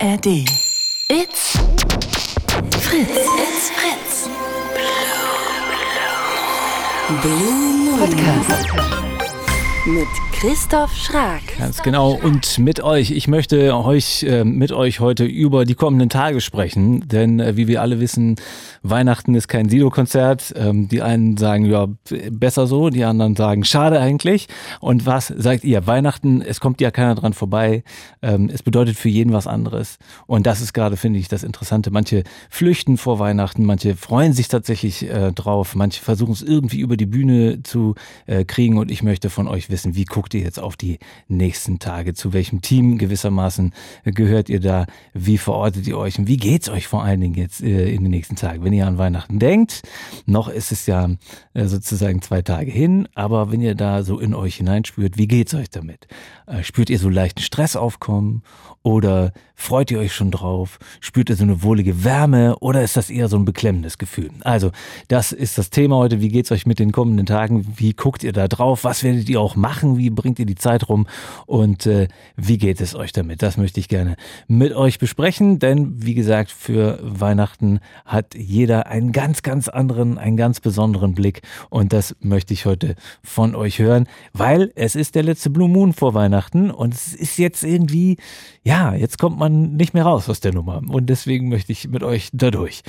ARD. It's Fritz. It's Fritz. Blue Podcast. Mit Christoph Schrag. Ganz genau. Und mit euch. Ich möchte euch äh, mit euch heute über die kommenden Tage sprechen. Denn äh, wie wir alle wissen, Weihnachten ist kein Sido-Konzert. Ähm, die einen sagen, ja, besser so. Die anderen sagen, schade eigentlich. Und was sagt ihr? Weihnachten, es kommt ja keiner dran vorbei. Ähm, es bedeutet für jeden was anderes. Und das ist gerade, finde ich, das Interessante. Manche flüchten vor Weihnachten, manche freuen sich tatsächlich äh, drauf, manche versuchen es irgendwie über die Bühne zu äh, kriegen. Und ich möchte von euch wissen, wie guckt ihr jetzt auf die nächsten Tage? Zu welchem Team gewissermaßen gehört ihr da? Wie verortet ihr euch? Und wie geht's euch vor allen Dingen jetzt äh, in den nächsten Tagen? Wenn ihr an Weihnachten denkt, noch ist es ja äh, sozusagen zwei Tage hin, aber wenn ihr da so in euch hineinspürt, wie geht's euch damit? Äh, spürt ihr so leichten Stress aufkommen oder freut ihr euch schon drauf? Spürt ihr so eine wohlige Wärme oder ist das eher so ein beklemmendes Gefühl? Also, das ist das Thema heute. Wie geht's euch mit den kommenden Tagen? Wie guckt ihr da drauf? Was werdet ihr auch machen? Wie bringt ihr die Zeit rum? Und äh, wie geht es euch damit? Das möchte ich gerne mit euch besprechen, denn wie gesagt, für Weihnachten hat jeder einen ganz, ganz anderen, einen ganz besonderen Blick und das möchte ich heute von euch hören, weil es ist der letzte Blue Moon vor Weihnachten und es ist jetzt irgendwie, ja, jetzt kommt man nicht mehr raus aus der Nummer und deswegen möchte ich mit euch dadurch.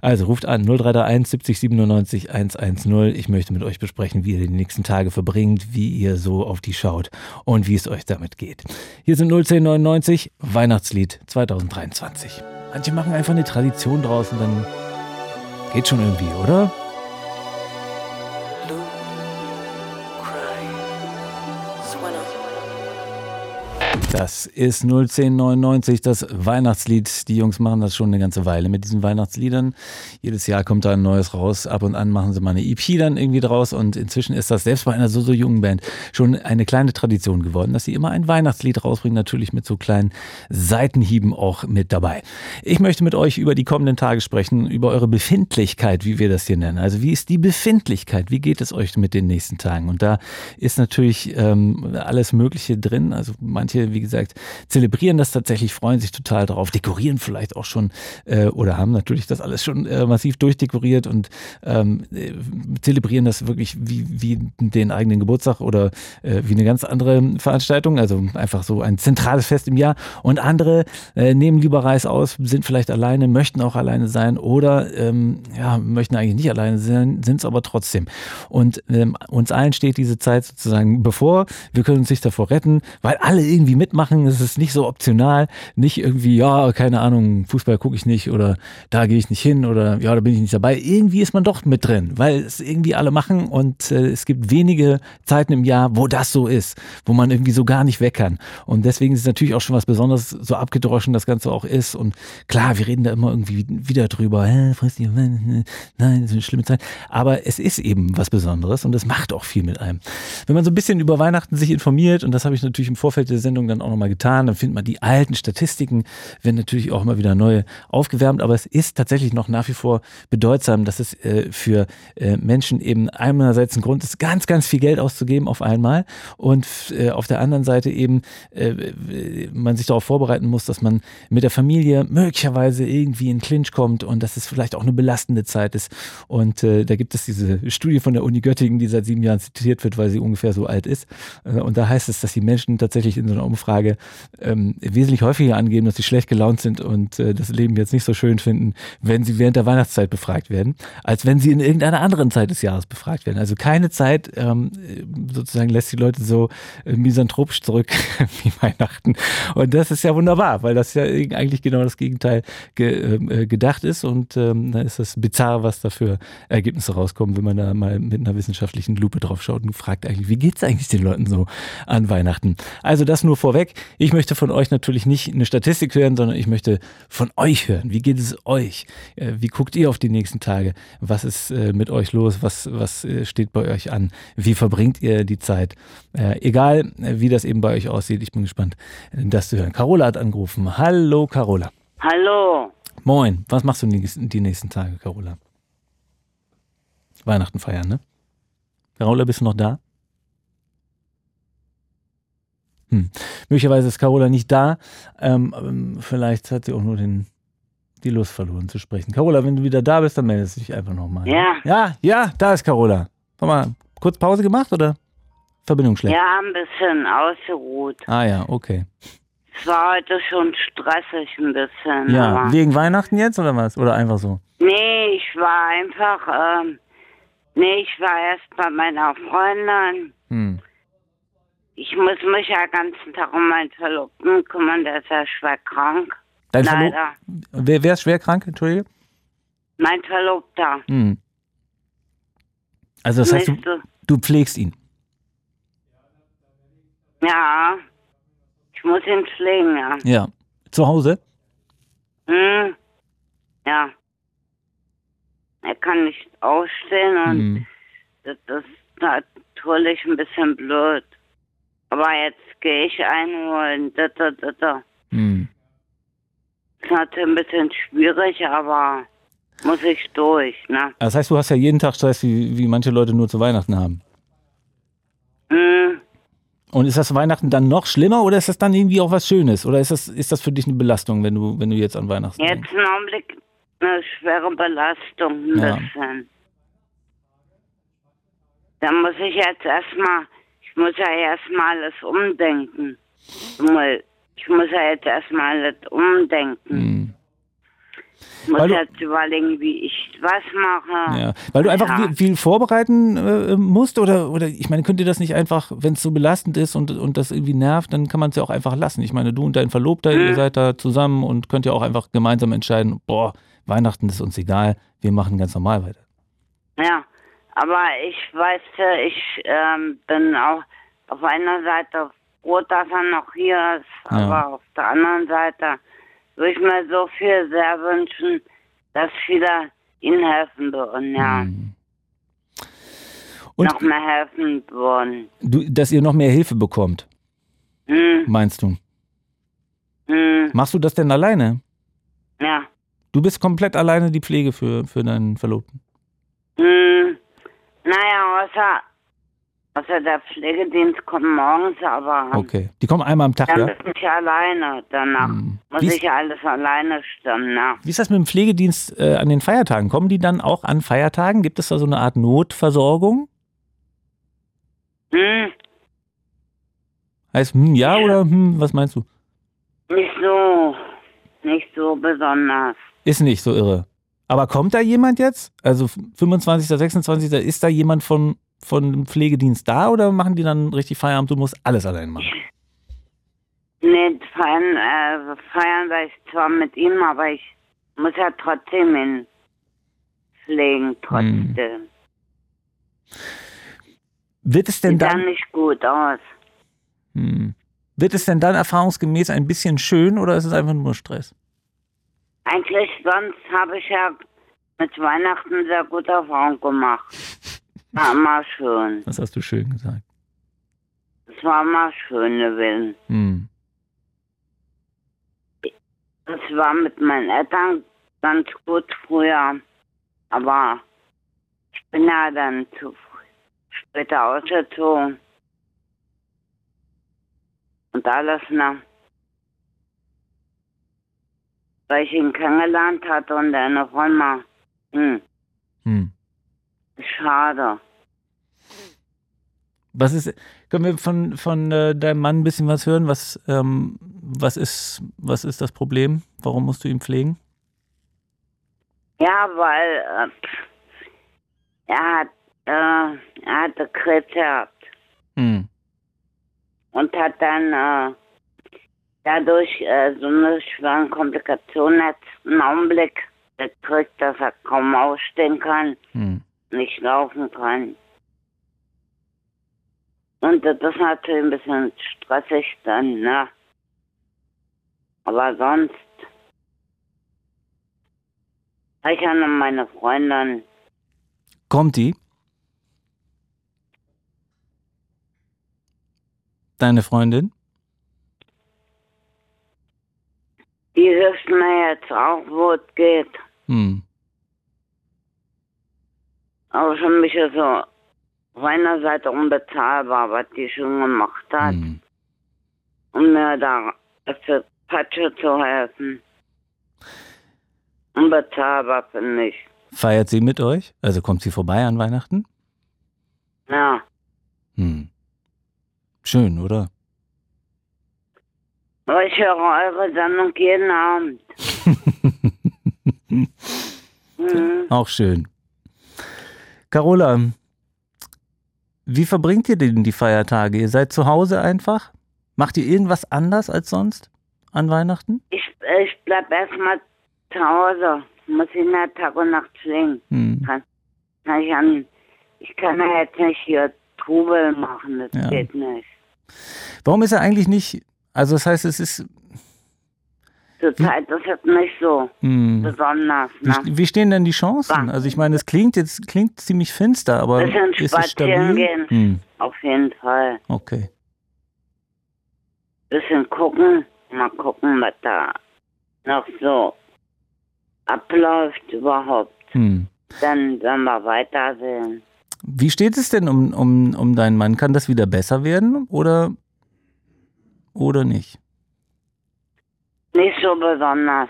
Also ruft an 0331 70 97 110. Ich möchte mit euch besprechen, wie ihr die nächsten Tage verbringt, wie ihr so auf die schaut und wie es euch damit geht. Hier sind 01099 Weihnachtslied 2023. Manche machen einfach eine Tradition draus und dann geht schon irgendwie, oder? Das ist 01099, das Weihnachtslied. Die Jungs machen das schon eine ganze Weile mit diesen Weihnachtsliedern. Jedes Jahr kommt da ein neues raus. Ab und an machen sie mal eine EP dann irgendwie draus. Und inzwischen ist das selbst bei einer so, so jungen Band schon eine kleine Tradition geworden, dass sie immer ein Weihnachtslied rausbringen. Natürlich mit so kleinen Seitenhieben auch mit dabei. Ich möchte mit euch über die kommenden Tage sprechen, über eure Befindlichkeit, wie wir das hier nennen. Also wie ist die Befindlichkeit? Wie geht es euch mit den nächsten Tagen? Und da ist natürlich ähm, alles Mögliche drin. Also manche, wie gesagt, zelebrieren das tatsächlich, freuen sich total drauf, dekorieren vielleicht auch schon äh, oder haben natürlich das alles schon äh, massiv durchdekoriert und ähm, äh, zelebrieren das wirklich wie, wie den eigenen Geburtstag oder äh, wie eine ganz andere Veranstaltung, also einfach so ein zentrales Fest im Jahr. Und andere äh, nehmen lieber Reis aus, sind vielleicht alleine, möchten auch alleine sein oder ähm, ja, möchten eigentlich nicht alleine sein, sind es aber trotzdem. Und ähm, uns allen steht diese Zeit sozusagen bevor. Wir können uns nicht davor retten, weil alle irgendwie mitmachen. Es ist nicht so optional, nicht irgendwie, ja, keine Ahnung, Fußball gucke ich nicht oder da gehe ich nicht hin oder ja, da bin ich nicht dabei. Irgendwie ist man doch mit drin, weil es irgendwie alle machen und äh, es gibt wenige Zeiten im Jahr, wo das so ist, wo man irgendwie so gar nicht weg kann. Und deswegen ist es natürlich auch schon was Besonderes, so abgedroschen das Ganze auch ist. Und klar, wir reden da immer irgendwie wieder drüber, hä, nein, das ist eine schlimme Zeit. Aber es ist eben was Besonderes und es macht auch viel mit einem. Wenn man so ein bisschen über Weihnachten sich informiert, und das habe ich natürlich im Vorfeld der Sendung dann auch nochmal getan, dann findet man die alten Statistiken, werden natürlich auch immer wieder neue aufgewärmt, aber es ist tatsächlich noch nach wie vor bedeutsam, dass es äh, für äh, Menschen eben einerseits ein Grund ist, ganz, ganz viel Geld auszugeben auf einmal und äh, auf der anderen Seite eben äh, man sich darauf vorbereiten muss, dass man mit der Familie möglicherweise irgendwie in Clinch kommt und dass es vielleicht auch eine belastende Zeit ist. Und äh, da gibt es diese Studie von der Uni Göttingen, die seit sieben Jahren zitiert wird, weil sie ungefähr so alt ist. Äh, und da heißt es, dass die Menschen tatsächlich in so einer Umfrage ähm, wesentlich häufiger angeben, dass sie schlecht gelaunt sind und äh, das Leben jetzt nicht so schön finden, wenn sie während der Weihnachtszeit befragt werden, als wenn sie in irgendeiner anderen Zeit des Jahres befragt werden. Also keine Zeit ähm, sozusagen lässt die Leute so äh, misanthropisch zurück wie Weihnachten. Und das ist ja wunderbar, weil das ja eigentlich genau das Gegenteil ge, äh, gedacht ist und ähm, dann ist das bizarr, was da für Ergebnisse rauskommen, wenn man da mal mit einer wissenschaftlichen Lupe drauf schaut und fragt eigentlich, wie geht es eigentlich den Leuten so an Weihnachten? Also das nur vorweg. Ich möchte von euch natürlich nicht eine Statistik hören, sondern ich möchte von euch hören. Wie geht es euch? Äh, wie guckt ihr auf die nächsten Tage? Was ist äh, mit euch los? Was, was äh, steht bei euch an? Wie verbringt ihr die Zeit? Egal, wie das eben bei euch aussieht, ich bin gespannt, das zu hören. Carola hat angerufen. Hallo, Carola. Hallo. Moin. Was machst du die nächsten Tage, Carola? Weihnachten feiern, ne? Carola, bist du noch da? Hm. Möglicherweise ist Carola nicht da. Ähm, ähm, vielleicht hat sie auch nur den, die Lust verloren zu sprechen. Carola, wenn du wieder da bist, dann meldest du dich einfach nochmal. Ja. Ja, ja, da ist Carola. Warte mal, kurz Pause gemacht oder Verbindung schlecht? Ja, ein bisschen ausgeruht. Ah ja, okay. Es war heute schon stressig ein bisschen. Ja, wegen Weihnachten jetzt oder was? Oder einfach so? nee, ich war einfach, ähm, nee, ich war erst bei meiner Freundin. Hm. Ich muss mich ja den ganzen Tag um meinen Verlobten kümmern, der ist ja schwer krank. Dein Leider. wer, wer ist schwer krank, Entschuldige? Mein Verlobter. Hm. Also das heißt, du, du pflegst ihn. Ja. Ich muss ihn pflegen, ja. Ja. Zu Hause? Hm. Ja. Er kann nicht aufstehen und Hm. das ist natürlich ein bisschen blöd. Aber jetzt gehe ich einholen. Da, da, da, da. Hm. Ist natürlich ein bisschen schwierig, aber muss ich durch, ne? Das heißt, du hast ja jeden Tag Stress, wie, wie manche Leute nur zu Weihnachten haben. Hm. Und ist das Weihnachten dann noch schlimmer oder ist das dann irgendwie auch was Schönes? Oder ist das, ist das für dich eine Belastung, wenn du, wenn du jetzt an Weihnachten Jetzt denkst? im Augenblick eine schwere Belastung, ein Ja. bisschen. Da muss ich jetzt erstmal, ich muss ja erstmal alles umdenken. Ich muss ja jetzt erstmal alles umdenken. Hm. Ich muss Weil du- jetzt überlegen, wie ich was mache. Ja. Weil du einfach Ja. viel, vorbereiten äh, musst oder, oder ich meine, könnt ihr das nicht einfach, wenn es so belastend ist und, und das irgendwie nervt, dann kann man es ja auch einfach lassen. Ich meine, du und dein Verlobter, ihr Mhm. seid da zusammen und könnt ja auch einfach gemeinsam entscheiden, boah, Weihnachten ist uns egal, wir machen ganz normal weiter. Ja, aber ich weiß, äh, ich ähm, bin auch auf einer Seite froh, dass er noch hier ist, Ja. aber auf der anderen Seite würde ich mir so viel sehr wünschen, dass viele ihnen helfen würden, ja. Hm. Und noch mehr helfen würden. du, dass ihr noch mehr Hilfe bekommt, Hm, meinst du? hm, Machst du das denn alleine? ja. Du bist komplett alleine die Pflege für, für deinen Verlobten. Hm, naja, außer, außer der Pflegedienst kommt morgens, aber Okay. Die kommen einmal am Tag, dann ja? bin ich alleine. Danach Hm. muss ist- ich alles alleine stemmen, ne? Wie ist das mit dem Pflegedienst äh, an den Feiertagen? Kommen die dann auch an Feiertagen? Gibt es da so eine Art Notversorgung? Hm, Heißt, hm, ja oder hm, was meinst du? nicht so, nicht so besonders. Ist nicht so irre. Aber kommt da jemand jetzt? Also 25., 26. ist da jemand von, von dem Pflegedienst da oder machen die dann richtig Feierabend? Du musst alles allein machen. Nee, feiern, äh, feiern war ich zwar mit ihm, aber ich muss ja trotzdem ihn pflegen, trotzdem. Wird es denn Sieht dann dann, nicht gut aus. hm, wird es denn dann erfahrungsgemäß ein bisschen schön oder ist es einfach nur Stress? Eigentlich sonst habe ich ja mit Weihnachten sehr gute Erfahrung gemacht. War immer schön. Das hast du schön gesagt. Es war immer schön gewesen. Hm. Es war mit meinen Eltern ganz gut früher. Aber ich bin ja dann zu später ausgezogen. Und alles, ne? Weil ich ihn kennengelernt hatte und er Freundin war. Hm, Hm. schade. Was ist, können wir von, von äh, deinem Mann ein bisschen was hören? Was, ähm, was, ist, was ist das Problem? Warum musst du ihn pflegen? Ja, weil äh, er hat, äh, er hatte Krebs gehabt Hm. und hat dann äh, dadurch äh, so eine schwere Komplikation jetzt einen Augenblick gekriegt, dass er kaum aufstehen kann, Hm. nicht laufen kann. Und das ist natürlich ein bisschen stressig dann, ne? Aber sonst habe ich ja noch meine Freundin. Kommt die? Deine Freundin? Die hilft mir jetzt auch, wo es geht. Hm. Aber für mich ist so auf einer Seite unbezahlbar, was die schon gemacht hat. Hm. um mir da für Patsche zu helfen. Unbezahlbar finde ich. Feiert sie mit euch? Also kommt sie vorbei an Weihnachten? Ja. Hm. Schön, oder? Aber ich höre eure Sendung jeden Abend. Mhm. Auch schön. Carola, wie verbringt ihr denn die Feiertage? Ihr seid zu Hause einfach? Macht ihr irgendwas anders als sonst an Weihnachten? Ich, ich bleib erstmal zu Hause. Muss ich nicht Tag und Nacht fliegen. Hm. Kann, kann ich, an, ich kann ja jetzt nicht hier Trubel machen. Das Ja. geht nicht. Warum ist er eigentlich nicht, also das heißt, es ist, Zurzeit ist es nicht so hm, besonders. wie, Ne? wie stehen denn die Chancen? Also ich meine, es klingt jetzt, klingt ziemlich finster, aber Bisschen ist es spazieren stabil? gehen. Hm, Auf jeden Fall. okay. Bisschen gucken. Mal gucken, was da noch so abläuft überhaupt. Hm. Dann werden wir weitersehen. Wie steht es denn um, um, um deinen Mann? Kann das wieder besser werden oder, oder nicht? Nicht so besonders.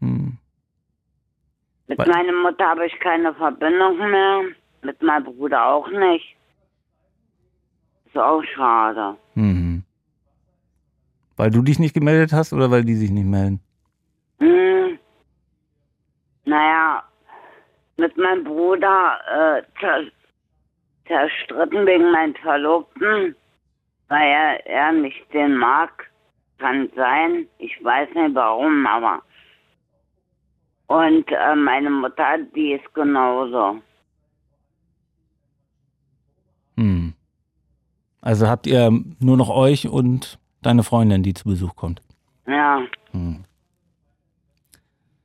Hm. Mit Weil- meiner Mutter habe ich keine Verbindung mehr. Mit meinem Bruder auch nicht. Ist auch schade. Mhm. Weil du dich nicht gemeldet hast oder weil die sich nicht melden? Hm. Naja, mit meinem Bruder äh, zer zerstritten wegen meinem Verlobten, weil er, er nicht den mag. Kann sein. Ich weiß nicht warum, aber. Und äh, meine Mutter, die ist genauso. Hm. Also habt ihr nur noch euch und deine Freundin, die zu Besuch kommt? Ja, Hm.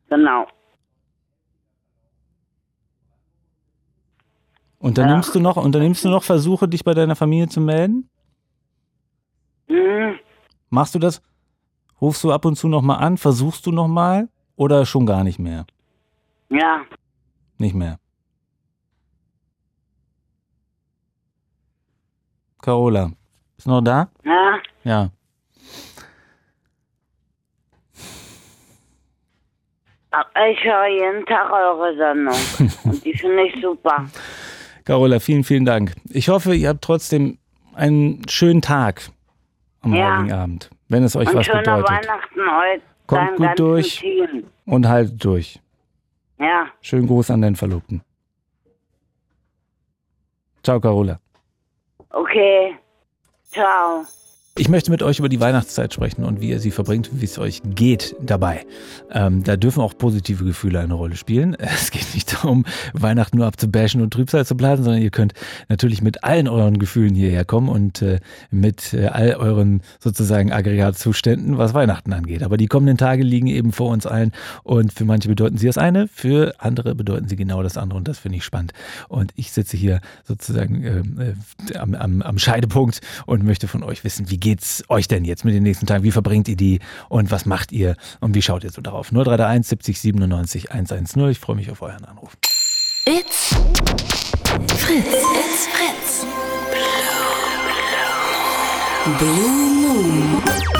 genau. Unternimmst du noch, unternimmst du noch Versuche, dich bei deiner Familie zu melden? Hm. Machst du das? Rufst du ab und zu noch mal an? Versuchst du noch mal? Oder schon gar nicht mehr? Ja, Nicht mehr. Carola, ist noch da? ja. Ja. Ich höre jeden Tag eure Sendung. Und die finde ich super. Carola, vielen, vielen Dank. Ich hoffe, ihr habt trotzdem einen schönen Tag am Ja. Heiligen Abend, wenn es euch Und was schöne bedeutet. Weihnachten euch. Kommt gut durch. Team. Und haltet durch. Ja, Schönen Gruß an deinen Verlobten. Ciao, Carola. okay. Ciao. Ich möchte mit euch über die Weihnachtszeit sprechen und wie ihr sie verbringt, wie es euch geht dabei. Ähm, da dürfen auch positive Gefühle eine Rolle spielen. Es geht nicht darum, Weihnachten nur abzubashen und Trübsal zu blasen, sondern ihr könnt natürlich mit allen euren Gefühlen hierher kommen und äh, mit äh, all euren sozusagen Aggregatzuständen, was Weihnachten angeht. Aber die kommenden Tage liegen eben vor uns allen und für manche bedeuten sie das eine, für andere bedeuten sie genau das andere und das finde ich spannend. Und ich sitze hier sozusagen ähm, äh, am, am, am Scheidepunkt und möchte von euch wissen, wie geht's euch denn jetzt mit den nächsten Tagen? Wie verbringt ihr die und was macht ihr und wie schaut ihr so darauf? 0331 70 97 110. Ich freue mich auf euren Anruf. It's Fritz. It's Fritz. Blue Moon.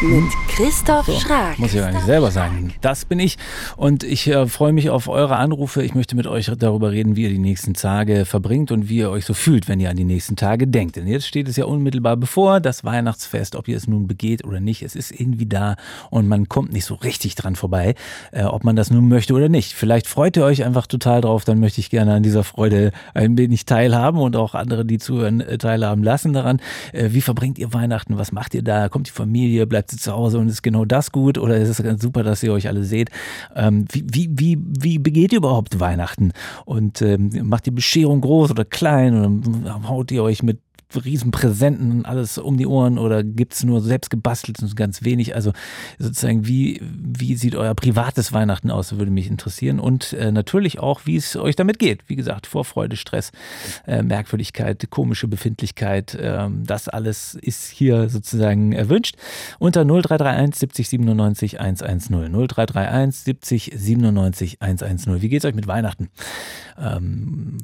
Mit Christoph Schrag. Muss ich eigentlich selber sagen. Das bin ich. Und ich äh, freue mich auf eure Anrufe. Ich möchte mit euch darüber reden, wie ihr die nächsten Tage verbringt und wie ihr euch so fühlt, wenn ihr an die nächsten Tage denkt. Denn jetzt steht es ja unmittelbar bevor, das Weihnachtsfest, ob ihr es nun begeht oder nicht. Es ist irgendwie da und man kommt nicht so richtig dran vorbei, äh, ob man das nun möchte oder nicht. Vielleicht freut ihr euch einfach total drauf, dann möchte ich gerne an dieser Freude ein wenig teilhaben und auch andere, die zuhören, äh, teilhaben lassen daran. Äh, wie verbringt ihr Weihnachten? Was macht ihr da? Kommt die Familie? Bleibt sie zu Hause und ist genau das gut? Oder ist es ganz super, dass ihr euch alle seht? Ähm, wie, wie, wie, wie begeht ihr überhaupt Weihnachten? Und ähm, macht die Bescherung groß oder klein? Oder haut ihr euch mit riesen Präsenten und alles um die Ohren oder gibt es nur selbst gebastelt und ganz wenig? Also sozusagen, wie, wie sieht euer privates Weihnachten aus, würde mich interessieren. Und äh, natürlich auch, wie es euch damit geht. Wie gesagt, Vorfreude, Stress, äh, Merkwürdigkeit, komische Befindlichkeit, ähm, das alles ist hier sozusagen erwünscht. Unter 0331 70 97 110. 0331 70 97 110. Wie geht's euch mit Weihnachten? Ähm,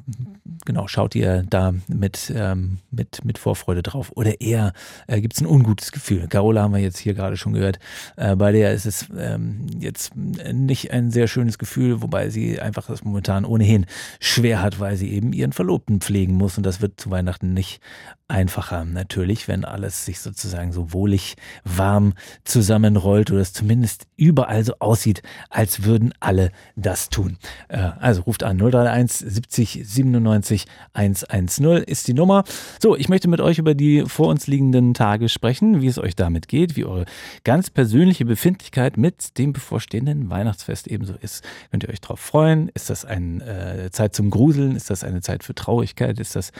genau, schaut ihr da mit, ähm, mit mit, Vorfreude drauf? Oder eher äh, gibt es ein ungutes Gefühl? Carola haben wir jetzt hier gerade schon gehört. Äh, bei der ist es ähm, jetzt nicht ein sehr schönes Gefühl, wobei sie einfach das momentan ohnehin schwer hat, weil sie eben ihren Verlobten pflegen muss. Und das wird zu Weihnachten nicht einfacher. Natürlich, wenn alles sich sozusagen so wohlig warm zusammenrollt oder es zumindest überall so aussieht, als würden alle das tun. Äh, also ruft an 031 70 97 110 ist die Nummer. So, ich möchte mit euch über die vor uns liegenden Tage sprechen, wie es euch damit geht, wie eure ganz persönliche Befindlichkeit mit dem bevorstehenden Weihnachtsfest ebenso ist. Könnt ihr euch darauf freuen? Ist das eine äh, Zeit zum Gruseln? Ist das eine Zeit für Traurigkeit? Ist das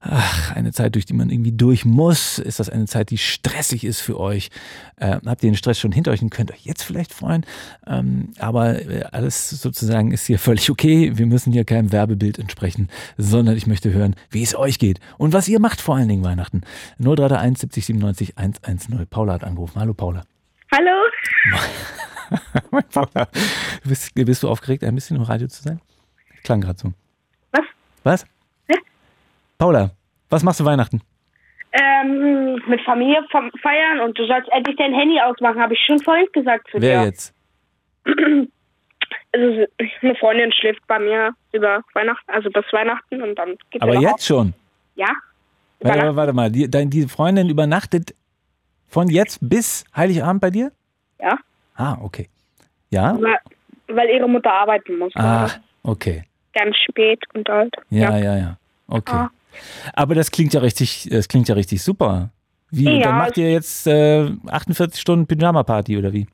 ach, eine Zeit, durch die man irgendwie durch muss? Ist das eine Zeit, die stressig ist für euch? Äh, habt ihr den Stress schon hinter euch und könnt euch jetzt vielleicht freuen? Ähm, aber äh, alles sozusagen ist hier völlig okay. Wir müssen hier keinem Werbebild entsprechen, sondern ich möchte hören, wie es euch geht und was ihr macht vor allen Dingen Weihnachten. 0331 70 97 110. Paula hat angerufen. Hallo Paula. Hallo. Paula, bist, bist du aufgeregt, ein bisschen im Radio zu sein? Klang gerade so. Was? Was? Hä? Paula, was machst du Weihnachten? Ähm, mit Familie fe- feiern und du sollst endlich dein Handy ausmachen, habe ich schon vorhin gesagt zu Wer dir. jetzt? Also eine Freundin schläft bei mir über Weihnachten, also bis Weihnachten und dann geht Aber jetzt schon. auf. Ja. Warte, warte mal, die, dein, die Freundin übernachtet von jetzt bis Heiligabend bei dir? Ja. Ah, okay. Ja? Weil, weil ihre Mutter arbeiten muss. Ah, okay. Ganz spät und halt. Ja, ja, ja. Okay. Ah. Aber das klingt ja richtig, das klingt ja richtig super. Wie, Ja, dann macht ihr jetzt äh, 48 Stunden Pyjama-Party oder wie?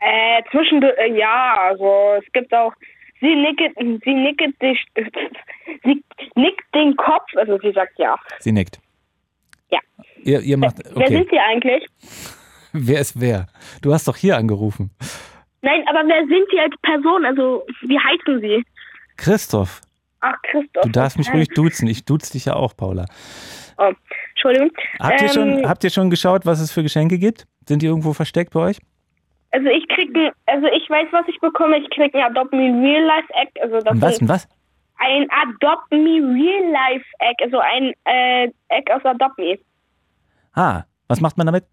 Äh, zwischendurch, äh, ja, also es gibt auch, sie nickt, sie nickt dich, sie nickt den Kopf, also sie sagt ja. Sie nickt. Ihr, ihr macht, Wer okay. sind sie eigentlich? Wer ist wer? Du hast doch hier angerufen. Nein, aber wer sind sie als Person? Also, wie heißen sie? Christoph, Ach, Christoph. du darfst mich ruhig duzen. Ich duze dich ja auch, Paula. Oh, Entschuldigung. Habt ihr, schon, Ähm, habt ihr schon geschaut, was es für Geschenke gibt? Sind die irgendwo versteckt bei euch? Also ich krieg ein, also ich weiß, was ich bekomme. Ich krieg ein Adopt Me Real Life Egg. Also das was? ist Und was? ein Adopt Me Real Life Egg. Also ein äh, Egg aus Adopt Me. Ah, was macht man damit?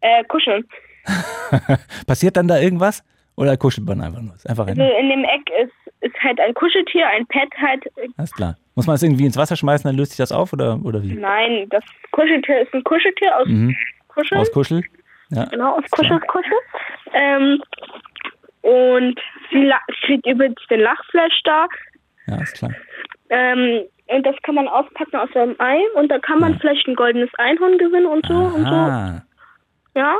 Äh, kuscheln. Passiert dann da irgendwas? Oder kuschelt man einfach nur? Einfach Also in dem Egg ist, ist halt ein Kuscheltier, ein Pet halt. alles klar. Muss man es irgendwie ins Wasser schmeißen, dann löst sich das auf oder, oder wie? Nein, das Kuscheltier ist ein Kuscheltier aus Mhm. Kuscheln. Aus Kuschel? Ja. Genau, aus Kuschel, Kuschel. Ähm, und sie kriegt übrigens den Lachflash da. Ja, ist klar. Ähm, und das kann man auspacken aus einem Ei und da kann man vielleicht ein goldenes Einhorn gewinnen und so und so. Ja.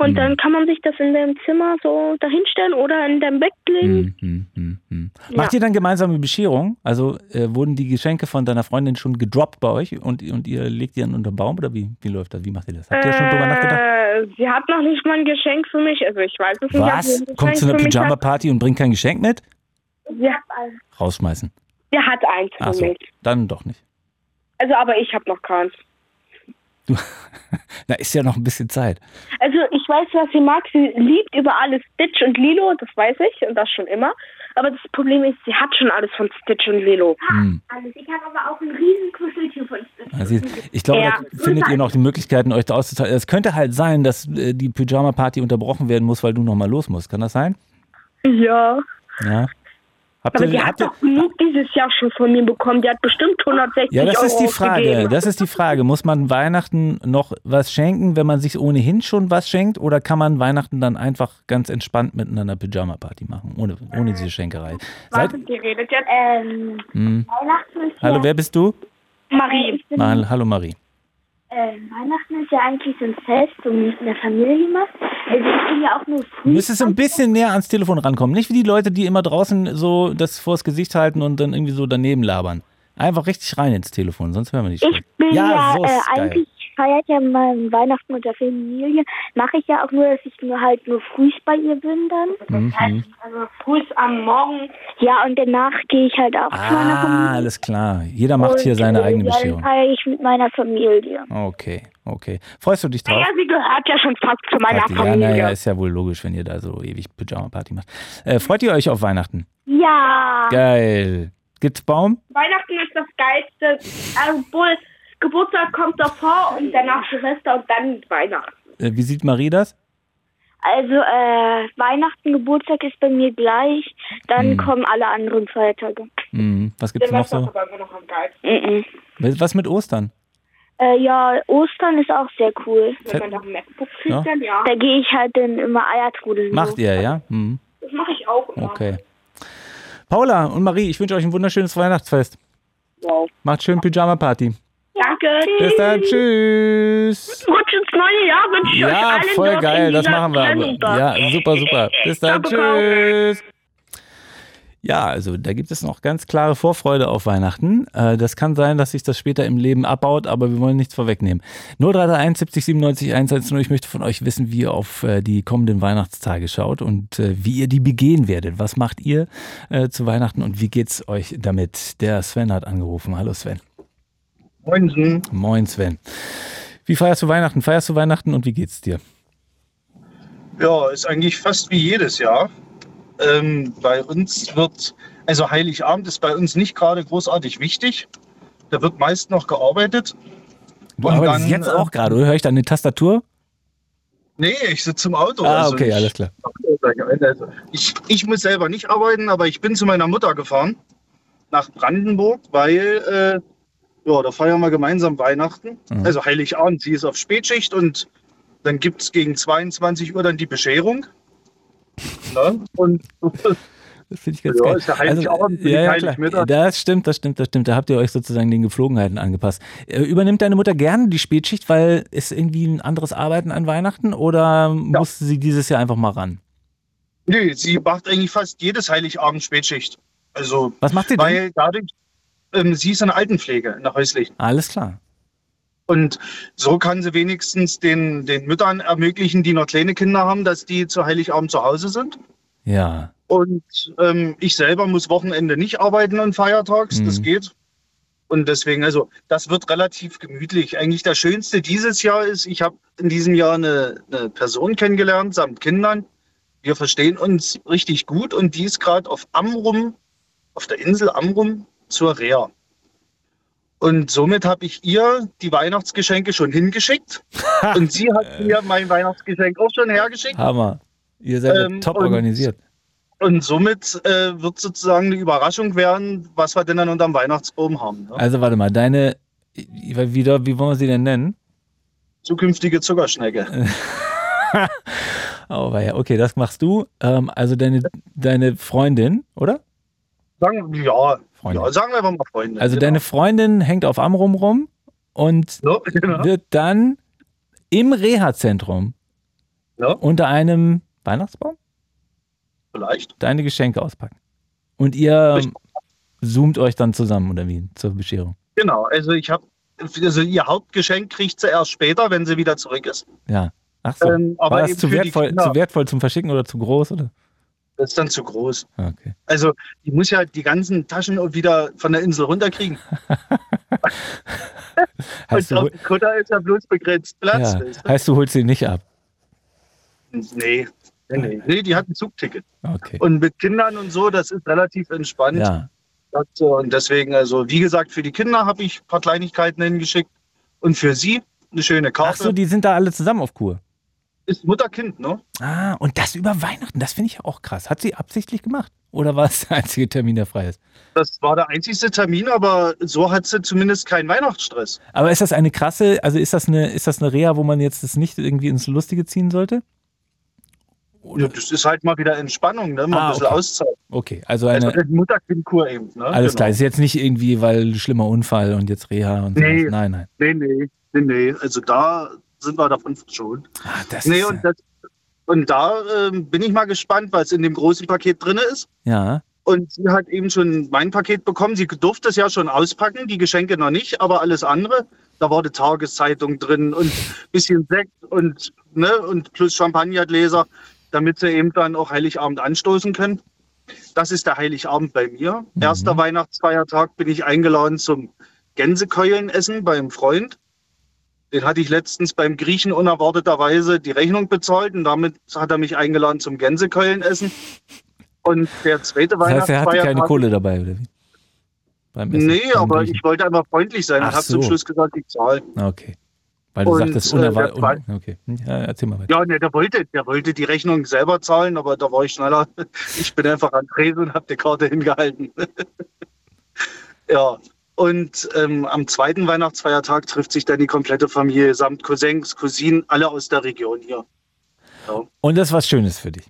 Und dann kann man sich das in deinem Zimmer so dahinstellen oder in deinem Bett legen. hm, hm, hm, hm. Ja. Macht ihr dann gemeinsame Bescherung? Also äh, wurden die Geschenke von deiner Freundin schon gedroppt bei euch und, und ihr legt die dann unter den Baum oder wie, wie läuft das? Wie macht ihr das? Habt ihr schon drüber nachgedacht? Äh, sie hat noch nicht mal ein Geschenk für mich. Also ich weiß es nicht. Was? Kommt zu einer. Pyjama-Party und bringt kein Geschenk mit? Sie hat, eins. Rausschmeißen. sie hat eins für so, mich. dann doch nicht. Also aber ich habe noch keins. Du, da ist ja noch ein bisschen Zeit. Also ich weiß, was sie mag. Sie liebt über alles Stitch und Lilo, das weiß ich und das schon immer. Aber das Problem ist, sie hat schon alles von Stitch und Lilo. Hm. Also ich habe aber auch ein riesen Kuscheltier von Also ich glaube, Ja. da findet ihr noch die Möglichkeiten, euch da auszuteilen. Es könnte halt sein, dass äh, die Pyjama-Party unterbrochen werden muss, weil du nochmal los musst. Kann das sein? Ja. Ja. Habt Aber ihr, die hat ihr, doch genug dieses Jahr schon von mir bekommen. Die hat bestimmt 160 ja, das Euro ist die Frage. Das ist die Frage. Muss man Weihnachten noch was schenken, wenn man sich ohnehin schon was schenkt? Oder kann man Weihnachten dann einfach ganz entspannt miteinander Pyjama-Party machen, ohne, ohne diese Schenkerei? Seid, Warte, die redet jetzt. Ähm, hm. Weihnachten ist Hallo, wer bist du? Marie. Mal, hallo Marie. Äh, Weihnachten ist ja eigentlich so ein Fest, man mit der Familie macht. Also ich bin ja auch nur Du früh. müsstest ein bisschen näher ans Telefon rankommen. Nicht wie die Leute, die immer draußen so das vors Gesicht halten und dann irgendwie so daneben labern. Einfach richtig rein ins Telefon, sonst hören wir nicht. Ich bin ja, so äh, eigentlich feiert ja mein Weihnachten mit der Familie. Mache ich ja auch nur, dass ich nur halt nur früh bei ihr bin dann. Mhm. Also früh am Morgen. Ja, und danach gehe ich halt auch zu meiner Ah, Familie. alles klar. Jeder macht hier Und, seine äh, eigene ja, Bescherung. Dann feiere ich mit meiner Familie. Okay, okay. Freust du dich drauf? Ja, sie gehört ja schon fast zu meiner Party. Ja, Familie. naja, ist ja wohl logisch, wenn ihr da so ewig Pyjama-Party macht. Äh, freut ihr euch auf Weihnachten? Ja. Geil. Gibt's Baum? Weihnachten ist das Geilste. Obwohl, Geburtstag kommt davor und danach Silvester und dann Weihnachten. Äh, Wie sieht Marie das? Also äh, Weihnachten, Geburtstag ist bei mir gleich. Dann Hm. kommen alle anderen Feiertage. Mhm. Was gibt's noch so? ist aber immer noch am. Mhm. Was mit Ostern? Äh, ja, Ostern ist auch sehr cool. Wenn man noch ein MacBook kriegt, Ja. dann ja. Da gehe ich halt dann immer Eiertrudeln. Macht so. ihr, ja? Mhm. Das mache ich auch immer. Okay. Paula und Marie, ich wünsche euch ein wunderschönes Weihnachtsfest. Wow. Macht schön Pyjama-Party. Danke. Bis dann, tschüss. Rutsch ins neue Jahr wünsche ich euch Ja, allen voll noch geil, das machen wir. Aber. Ja, super, super. Bis dann, tschüss. Ja, also da gibt es noch ganz klare Vorfreude auf Weihnachten. Äh, Das kann sein, dass sich das später im Leben abbaut, aber wir wollen nichts vorwegnehmen. 0331 70 97 110. Ich möchte von euch wissen, wie ihr auf äh, die kommenden Weihnachtstage schaut und äh, wie ihr die begehen werdet. Was macht ihr zu Weihnachten und wie geht's euch damit? Der Sven hat angerufen. Hallo Sven. Moinsen. Moin Sven. Wie feierst du Weihnachten? Feierst du Weihnachten und wie geht's dir? Ja, ist eigentlich fast wie jedes Jahr. Ähm, bei uns wird, also Heiligabend ist bei uns nicht gerade großartig wichtig. Da wird meist noch gearbeitet. Du Und arbeitest dann, jetzt äh, auch gerade, oder? Höre ich deine Tastatur? Nee, ich sitze im Auto. Ah, also okay, ich, alles klar. Ich, ich muss selber nicht arbeiten, aber ich bin zu meiner Mutter gefahren nach Brandenburg, weil äh, ja, da feiern wir gemeinsam Weihnachten. Mhm. Also Heiligabend, sie ist auf Spätschicht und dann gibt es gegen 22 Uhr dann die Bescherung. Ne? Und Das finde ich ganz Ja, geil. Also, ist ja Heiligabend, bin ja, ja, klar. Das stimmt, das stimmt, das stimmt. Da habt ihr euch sozusagen den Geflogenheiten angepasst. Äh, Übernimmt deine Mutter gerne die Spätschicht, weil es irgendwie ein anderes Arbeiten an Weihnachten oder musste sie dieses Jahr einfach mal ran? nee, sie macht eigentlich fast jedes Heiligabend Spätschicht. Also, Was macht sie denn? weil dadurch, ähm, sie ist in der Altenpflege, in der häuslichen. Alles klar. Und so kann sie wenigstens den, den Müttern ermöglichen, die noch kleine Kinder haben, dass die zu Heiligabend zu Hause sind. Ja. Und ähm, ich selber muss Wochenende nicht arbeiten und feiertags, Mhm. das geht. Und deswegen, also das wird relativ gemütlich. Eigentlich das Schönste dieses Jahr ist, ich habe in diesem Jahr eine, eine Person kennengelernt samt Kindern. Wir verstehen uns richtig gut und die ist gerade auf Amrum, auf der Insel Amrum zur Reha. Und somit habe ich ihr die Weihnachtsgeschenke schon hingeschickt. und sie hat mir mein Weihnachtsgeschenk auch schon hergeschickt. Hammer. Ihr seid Ähm, top und- organisiert. Und somit äh, wird sozusagen eine Überraschung werden, was wir denn dann unterm Weihnachtsbaum haben. Ne? Also warte mal, deine, wieder, wie wollen wir sie denn nennen? Zukünftige Zuckerschnecke. Oh, ja, okay, das machst du. Ähm, also deine, deine Freundin, oder? Sagen, ja, Freundin. ja, sagen wir einfach mal Freunde. Also genau. deine Freundin hängt auf Amrum rum und So, genau. wird dann im Reha-Zentrum Ja. unter einem Weihnachtsbaum Vielleicht. deine Geschenke auspacken. Und ihr Richtig. zoomt euch dann zusammen, oder wie? Zur Bescherung. Genau. Also ich habe, also ihr Hauptgeschenk kriegt sie erst später, wenn sie wieder zurück ist. Ja. Ach so. Ähm, aber War das zu wertvoll, zu wertvoll zum Verschicken oder zu groß? Oder? Das ist dann zu groß. Okay. Also die muss ja die ganzen Taschen wieder von der Insel runterkriegen. Und auf dem Kutter ist ja bloß begrenzt Platz. ja. weißt du? heißt, du holst sie nicht ab. Nee. Nee, nee. die hat ein Zugticket. Okay. Und mit Kindern und so, das ist relativ entspannt. Ja. Und deswegen, also wie gesagt, für die Kinder habe ich ein paar Kleinigkeiten hingeschickt. Und für sie eine schöne Ach Karte. so, die sind da alle zusammen auf Kur. Ist Mutter-Kind, ne? Ah, und das über Weihnachten, das finde ich auch krass. Hat sie absichtlich gemacht? Oder war es der einzige Termin, der frei ist? Das war der einzigste Termin, aber so hat sie zumindest keinen Weihnachtsstress. Aber ist das eine krasse, also ist das eine, ist das eine Reha, wo man jetzt das nicht irgendwie ins Lustige ziehen sollte? Ja, das ist halt mal wieder Entspannung, ne? Mal Ah, ein bisschen okay. Auszeit. Okay, also Also eine, eine Mutter-Kind-Kur eben, ne? alles Genau. klar. Ist jetzt nicht irgendwie, weil schlimmer Unfall und jetzt Reha und Nee. sowas. Nein, nein. Nee, nee, nee, nee. Also da sind wir davon verschont. Ah, das Nee, ist, und, das, und da ähm, bin ich mal gespannt, was in dem großen Paket drin ist. ja, Und sie hat eben schon mein Paket bekommen. Sie durfte es ja schon auspacken, die Geschenke noch nicht, aber alles andere. Da war die Tageszeitung drin und bisschen Sekt und, ne, und plus Champagnergläser, damit sie eben dann auch Heiligabend anstoßen können. Das ist der Heiligabend bei mir. Mhm. Erster Weihnachtsfeiertag bin ich eingeladen zum Gänsekeulenessen beim Freund. Den hatte ich letztens beim Griechen unerwarteterweise die Rechnung bezahlt und damit hat er mich eingeladen zum Gänsekeulenessen. Und der zweite das heißt, er hatte keine Weihnachtsfeiertag, Kohle dabei, oder wie? beim Essen? Nee, beim aber Griechen? ich wollte einfach freundlich sein Ach und habe zum so. Schluss gesagt, ich zahle. Okay. Weil du Und, sagtest, äh, unerwartet. der Preis- okay. Ja, erzähl mal weiter. Ja, ne, der wollte, der wollte die Rechnung selber zahlen, aber da war ich schneller. Ich bin einfach an Tresen und habe die Karte hingehalten. ja. Und ähm, am zweiten Weihnachtsfeiertag trifft sich dann die komplette Familie samt Cousins, Cousinen, alle aus der Region hier. Und das ist was Schönes für dich.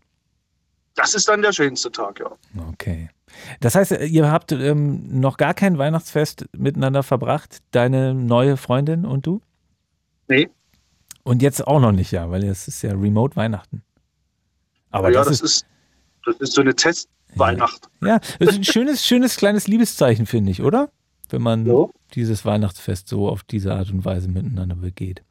Das ist dann der schönste Tag, ja. Okay. Das heißt, ihr habt ähm, noch gar kein Weihnachtsfest miteinander verbracht, deine neue Freundin und du? Nee. Und jetzt auch noch nicht, ja, weil es ist ja Remote Weihnachten. Aber ja, das, das ist, ist, das ist so eine Testweihnacht. ja, das ist ein schönes, schönes kleines Liebeszeichen, finde ich, oder? Wenn man Ja. dieses Weihnachtsfest so auf diese Art und Weise miteinander begeht.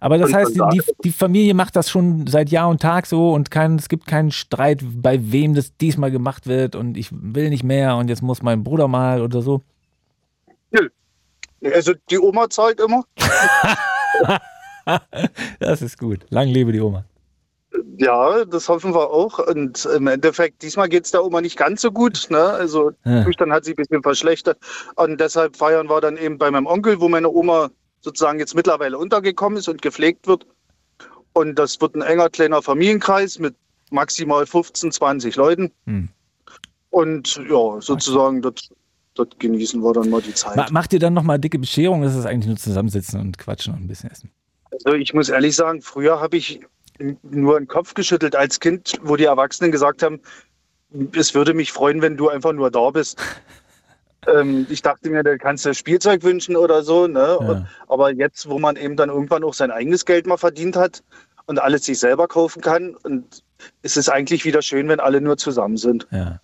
Aber das heißt, die, die Familie macht das schon seit Jahr und Tag so und kein, es gibt keinen Streit, bei wem das diesmal gemacht wird und ich will nicht mehr und jetzt muss mein Bruder mal oder so. Also die Oma zahlt immer. Das ist gut. Lang lebe die Oma. Ja, das hoffen wir auch. Und im Endeffekt, diesmal geht es der Oma nicht ganz so gut. Ne? Also Ja. Zustand hat sich ein bisschen verschlechtert. Und deshalb feiern wir dann eben bei meinem Onkel, wo meine Oma sozusagen jetzt mittlerweile untergekommen ist und gepflegt wird. Und das wird ein enger kleiner Familienkreis mit maximal 15, 20 Leuten. Hm. Und ja, sozusagen dort, dort genießen wir dann mal die Zeit. Ma macht ihr dann nochmal dicke Bescherung? Das ist eigentlich nur zusammensitzen und quatschen und ein bisschen essen. Also ich muss ehrlich sagen, früher habe ich nur den Kopf geschüttelt als Kind, wo die Erwachsenen gesagt haben, es würde mich freuen, wenn du einfach nur da bist. ähm, ich dachte mir, da kannst du Spielzeug wünschen oder so. Ne? Und, aber jetzt, wo man eben dann irgendwann auch sein eigenes Geld mal verdient hat und alles sich selber kaufen kann, und es ist eigentlich wieder schön, wenn alle nur zusammen sind. Ja.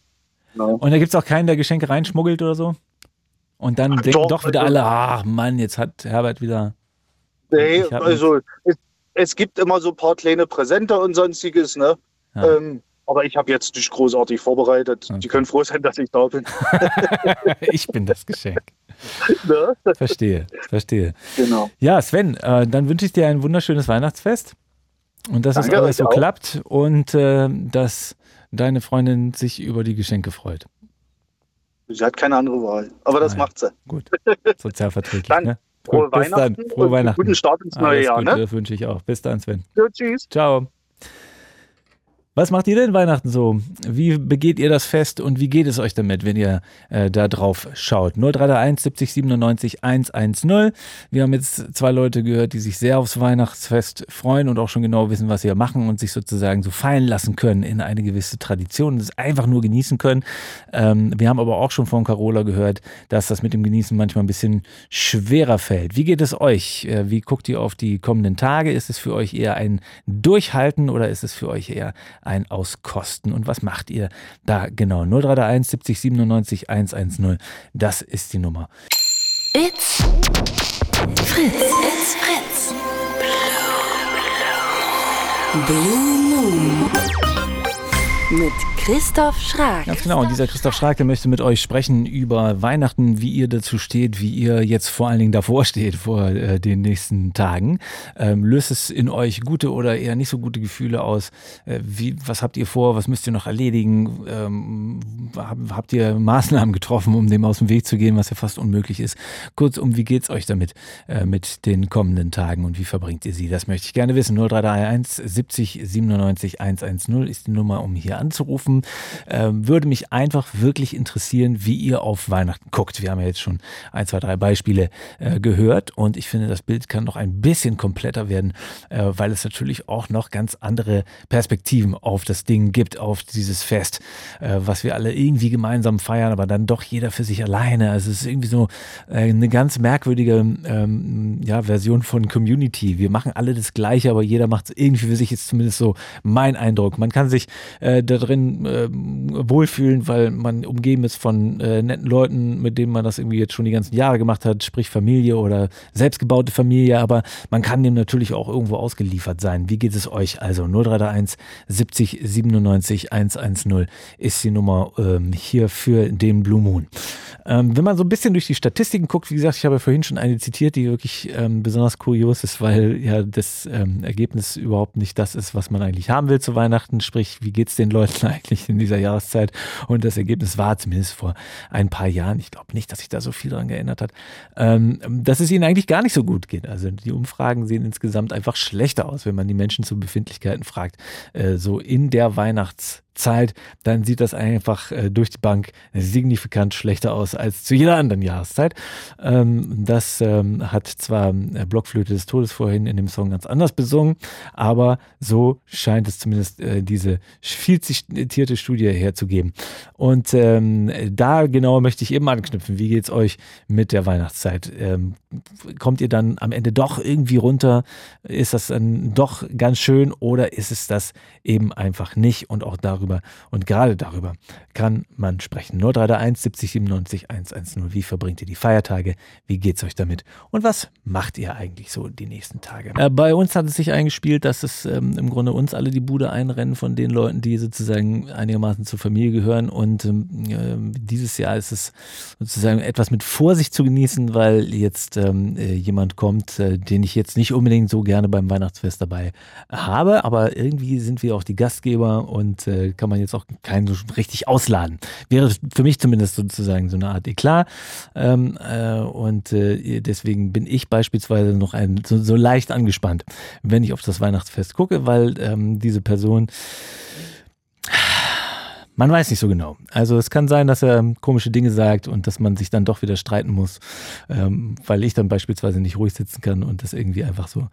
Ja. Und da gibt es auch keinen, der Geschenke reinschmuggelt oder so? Und dann denken doch, doch wieder also- alle, ach Mann, jetzt hat Herbert wieder. Nee, also es, es gibt immer so ein paar kleine Präsente und sonstiges, ne? Ja. Ähm, aber ich habe jetzt nicht großartig vorbereitet. Okay. Die können froh sein, dass ich da bin. ich bin das Geschenk. ne? Verstehe, verstehe. Genau. Ja, Sven, äh, dann wünsche ich dir ein wunderschönes Weihnachtsfest und dass es Danke, alles euch so auch. klappt und äh, dass deine Freundin sich über die Geschenke freut. Sie hat keine andere Wahl. Aber das Ah, ja. macht sie. Gut, sozialverträglich. Dann ne? Frohe Gut, bis Weihnachten dann. Frohe Weihnachten. guten Start ins neue Alles Jahr. gut, Ne? Das wünsche ich auch. Bis dann, Sven. Ja, tschüss. Ciao. Was macht ihr denn Weihnachten so? Wie begeht ihr das Fest und wie geht es euch damit, wenn ihr äh, da drauf schaut? 0331 70 97 110. Wir haben jetzt zwei Leute gehört, die sich sehr aufs Weihnachtsfest freuen und auch schon genau wissen, was sie machen und sich sozusagen so fallen lassen können in eine gewisse Tradition und es einfach nur genießen können. Ähm, wir haben aber auch schon von Carola gehört, dass das mit dem Genießen manchmal ein bisschen schwerer fällt. Wie geht es euch? Äh, Wie guckt ihr auf die kommenden Tage? Ist es für euch eher ein Durchhalten oder ist es für euch eher ein Auskosten? Und was macht ihr da genau? 0331 70 97 110. Das ist die Nummer. It's Fritz. It's Fritz. Blue Moon. Mit Christoph Schrag. Ganz genau. Und dieser Christoph Schrake möchte mit euch sprechen über Weihnachten, wie ihr dazu steht, wie ihr jetzt vor allen Dingen davor steht, vor äh, den nächsten Tagen. Ähm, löst es in euch gute oder eher nicht so gute Gefühle aus? Äh, wie, was habt ihr vor? Was müsst ihr noch erledigen? Ähm, hab, habt ihr Maßnahmen getroffen, um dem aus dem Weg zu gehen, was ja fast unmöglich ist? Kurzum, wie geht's euch damit äh, mit den kommenden Tagen und wie verbringt ihr sie? Das möchte ich gerne wissen. 0331 70 97 110 ist die Nummer, um hier anzurufen. Ähm, würde mich einfach wirklich interessieren, wie ihr auf Weihnachten guckt. Wir haben ja jetzt schon ein, zwei, drei Beispiele äh, gehört und ich finde, das Bild kann noch ein bisschen kompletter werden, äh, weil es natürlich auch noch ganz andere Perspektiven auf das Ding gibt, auf dieses Fest, äh, was wir alle irgendwie gemeinsam feiern, aber dann doch jeder für sich alleine. Also es ist irgendwie so äh, eine ganz merkwürdige ähm, ja, Version von Community. Wir machen alle das Gleiche, aber jeder macht es irgendwie für sich, ist zumindest so mein Eindruck. Man kann sich äh, da drin äh, wohlfühlen, weil man umgeben ist von äh, netten Leuten, mit denen man das irgendwie jetzt schon die ganzen Jahre gemacht hat, sprich Familie oder selbstgebaute Familie, aber man kann dem natürlich auch irgendwo ausgeliefert sein. Wie geht es euch? Also 0331 70 97 110 ist die Nummer ähm, hier für den Blue Moon. Ähm, wenn man so ein bisschen durch die Statistiken guckt, wie gesagt, ich habe vorhin schon eine zitiert, die wirklich ähm, besonders kurios ist, weil ja das ähm, Ergebnis überhaupt nicht das ist, was man eigentlich haben will zu Weihnachten. Sprich, wie geht es den Leuten eigentlich tatsächlich in dieser Jahreszeit. Und das Ergebnis war zumindest vor ein paar Jahren, ich glaube nicht, dass sich da so viel daran geändert hat, ähm, dass es ihnen eigentlich gar nicht so gut geht. Also die Umfragen sehen insgesamt einfach schlechter aus, wenn man die Menschen zu Befindlichkeiten fragt. Äh, so in der Weihnachts- Zeit, dann sieht das einfach äh, durch die Bank signifikant schlechter aus als zu jeder anderen Jahreszeit. Ähm, das ähm, hat zwar äh, Blockflöte des Todes vorhin in dem Song ganz anders besungen, aber so scheint es zumindest äh, diese viel zitierte Studie herzugeben. Und ähm, da genau möchte ich eben anknüpfen. Wie geht es euch mit der Weihnachtszeit? Ähm, kommt ihr dann am Ende doch irgendwie runter? Ist das dann doch ganz schön oder ist es das eben einfach nicht? Und auch darüber und gerade darüber kann man sprechen. 0331 70 97 110. Wie verbringt ihr die Feiertage? Wie geht's euch damit? Und was macht ihr eigentlich so die nächsten Tage? Äh, bei uns hat es sich eingespielt, dass es ähm, im Grunde uns alle die Bude einrennen von den Leuten, die sozusagen einigermaßen zur Familie gehören. Und äh, dieses Jahr ist es sozusagen etwas mit Vorsicht zu genießen, weil jetzt ähm, äh, jemand kommt, äh, den ich jetzt nicht unbedingt so gerne beim Weihnachtsfest dabei habe. Aber irgendwie sind wir auch die Gastgeber und äh, kann man jetzt auch keinen so richtig ausladen. Wäre für mich zumindest sozusagen so eine Art Eklat. Ähm, äh, und äh, deswegen bin ich beispielsweise noch ein, so, so, leicht angespannt, wenn ich auf das Weihnachtsfest gucke, weil ähm, diese Person man weiß nicht so genau. Also es kann sein, dass er komische Dinge sagt und dass man sich dann doch wieder streiten muss, ähm, weil ich dann beispielsweise nicht ruhig sitzen kann und das irgendwie einfach so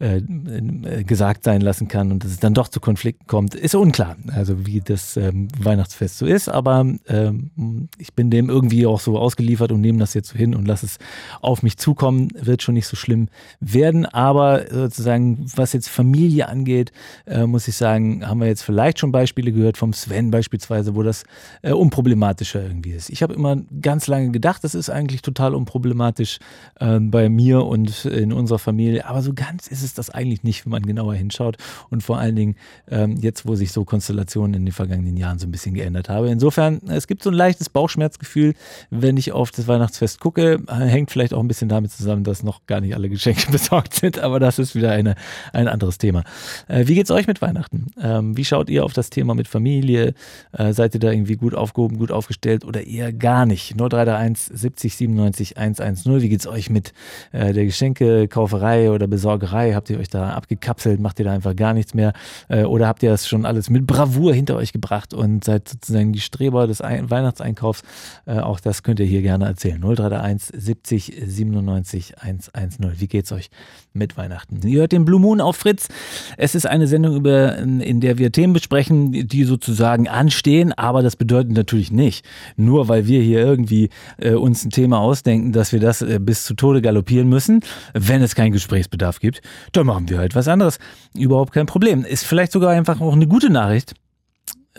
äh, äh, gesagt sein lassen kann und dass es dann doch zu Konflikten kommt. Ist unklar, also wie das ähm, Weihnachtsfest so ist, aber ähm, ich bin dem irgendwie auch so ausgeliefert und nehme das jetzt so hin und lasse es auf mich zukommen. Wird schon nicht so schlimm werden, aber sozusagen, was jetzt Familie angeht, äh, muss ich sagen, haben wir jetzt vielleicht schon Beispiele gehört vom Sven beispielsweise beispielsweise, wo das äh, unproblematischer irgendwie ist. Ich habe immer ganz lange gedacht, das ist eigentlich total unproblematisch äh, bei mir und in unserer Familie, aber so ganz ist es das eigentlich nicht, wenn man genauer hinschaut und vor allen Dingen ähm, jetzt, wo sich so Konstellationen in den vergangenen Jahren so ein bisschen geändert haben. Insofern, es gibt so ein leichtes Bauchschmerzgefühl, wenn ich auf das Weihnachtsfest gucke, hängt vielleicht auch ein bisschen damit zusammen, dass noch gar nicht alle Geschenke besorgt sind, aber das ist wieder eine, ein anderes Thema. Äh, wie es euch mit Weihnachten? Ähm, wie schaut ihr auf das Thema mit Familie? Äh, seid ihr da irgendwie gut aufgehoben, gut aufgestellt oder eher gar nicht? 0331 70 97 110. Wie geht's euch mit äh, der Geschenkekauferei oder Besorgerei? Habt ihr euch da abgekapselt? Macht ihr da einfach gar nichts mehr? Äh, oder habt ihr das schon alles mit Bravour hinter euch gebracht und seid sozusagen die Streber des Ein Weihnachtseinkaufs? Äh, auch das könnt ihr hier gerne erzählen. 0331 70 97 110. Wie geht's euch mit Weihnachten? Ihr hört den Blue Moon auf Fritz. Es ist eine Sendung, über, in der wir Themen besprechen, die sozusagen anstehen stehen, aber das bedeutet natürlich nicht, nur weil wir hier irgendwie äh, uns ein Thema ausdenken, dass wir das äh, bis zu Tode galoppieren müssen. Wenn es keinen Gesprächsbedarf gibt, dann machen wir halt was anderes. Überhaupt kein Problem. Ist vielleicht sogar einfach auch eine gute Nachricht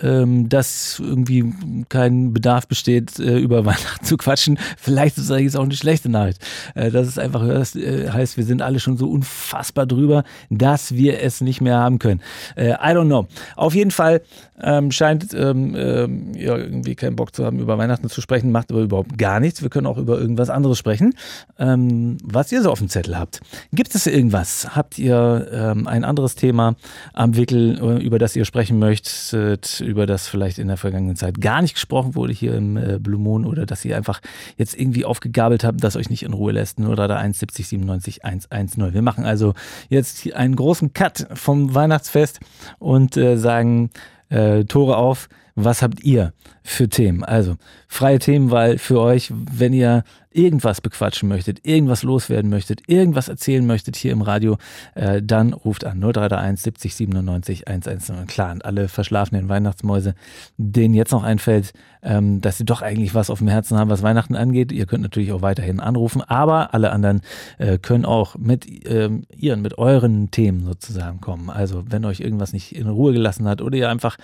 ähm, dass irgendwie kein Bedarf besteht, äh, über Weihnachten zu quatschen. Vielleicht ist jetzt auch eine schlechte Nachricht. Äh, dass es einfach das, äh, heißt, wir sind alle schon so unfassbar drüber, dass wir es nicht mehr haben können. Äh, I don't know. Auf jeden Fall ähm, scheint ähm, ähm, ja, irgendwie keinen Bock zu haben, über Weihnachten zu sprechen, macht aber überhaupt gar nichts. Wir können auch über irgendwas anderes sprechen, ähm, was ihr so auf dem Zettel habt. Gibt es irgendwas? Habt ihr ähm, ein anderes Thema am Wickel, äh, über das ihr sprechen möchtet? Über das vielleicht in der vergangenen Zeit gar nicht gesprochen wurde hier im äh, Blue Moon oder dass ihr einfach jetzt irgendwie aufgegabelt habt, das euch nicht in Ruhe lässt. Nur da 1 70 97 110. Wir machen also jetzt einen großen Cut vom Weihnachtsfest und äh, sagen äh, Tore auf. Was habt ihr für Themen? Also freie Themenwahl für euch, wenn ihr irgendwas bequatschen möchtet, irgendwas loswerden möchtet, irgendwas erzählen möchtet hier im Radio, äh, dann ruft an 0331 70 97 110. Klar, und alle verschlafenen Weihnachtsmäuse, denen jetzt noch einfällt, ähm, dass sie doch eigentlich was auf dem Herzen haben, was Weihnachten angeht. Ihr könnt natürlich auch weiterhin anrufen, aber alle anderen äh, können auch mit ähm, ihren, mit euren Themen sozusagen kommen. Also wenn euch irgendwas nicht in Ruhe gelassen hat oder ihr einfach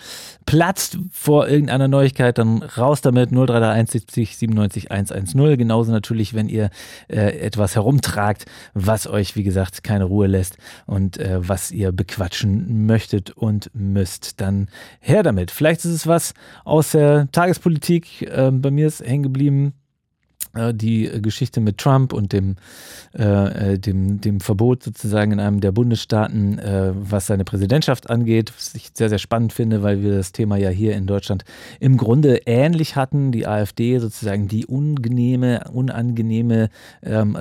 platzt vor irgendeiner Neuigkeit, dann raus damit 0331 70 97 110. Genauso natürlich, wenn ihr äh, etwas herumtragt, was euch, wie gesagt, keine Ruhe lässt und äh, was ihr bequatschen möchtet und müsst, dann her damit. Vielleicht ist es was aus der Tagespolitik. Äh, bei mir ist hängen geblieben, die Geschichte mit Trump und dem, äh, äh, dem, dem Verbot sozusagen in einem der Bundesstaaten, äh, was seine Präsidentschaft angeht, was ich sehr, sehr spannend finde, weil wir das Thema ja hier in Deutschland im Grunde ähnlich hatten. Die AfD sozusagen die ungenehme, unangenehme, ähm,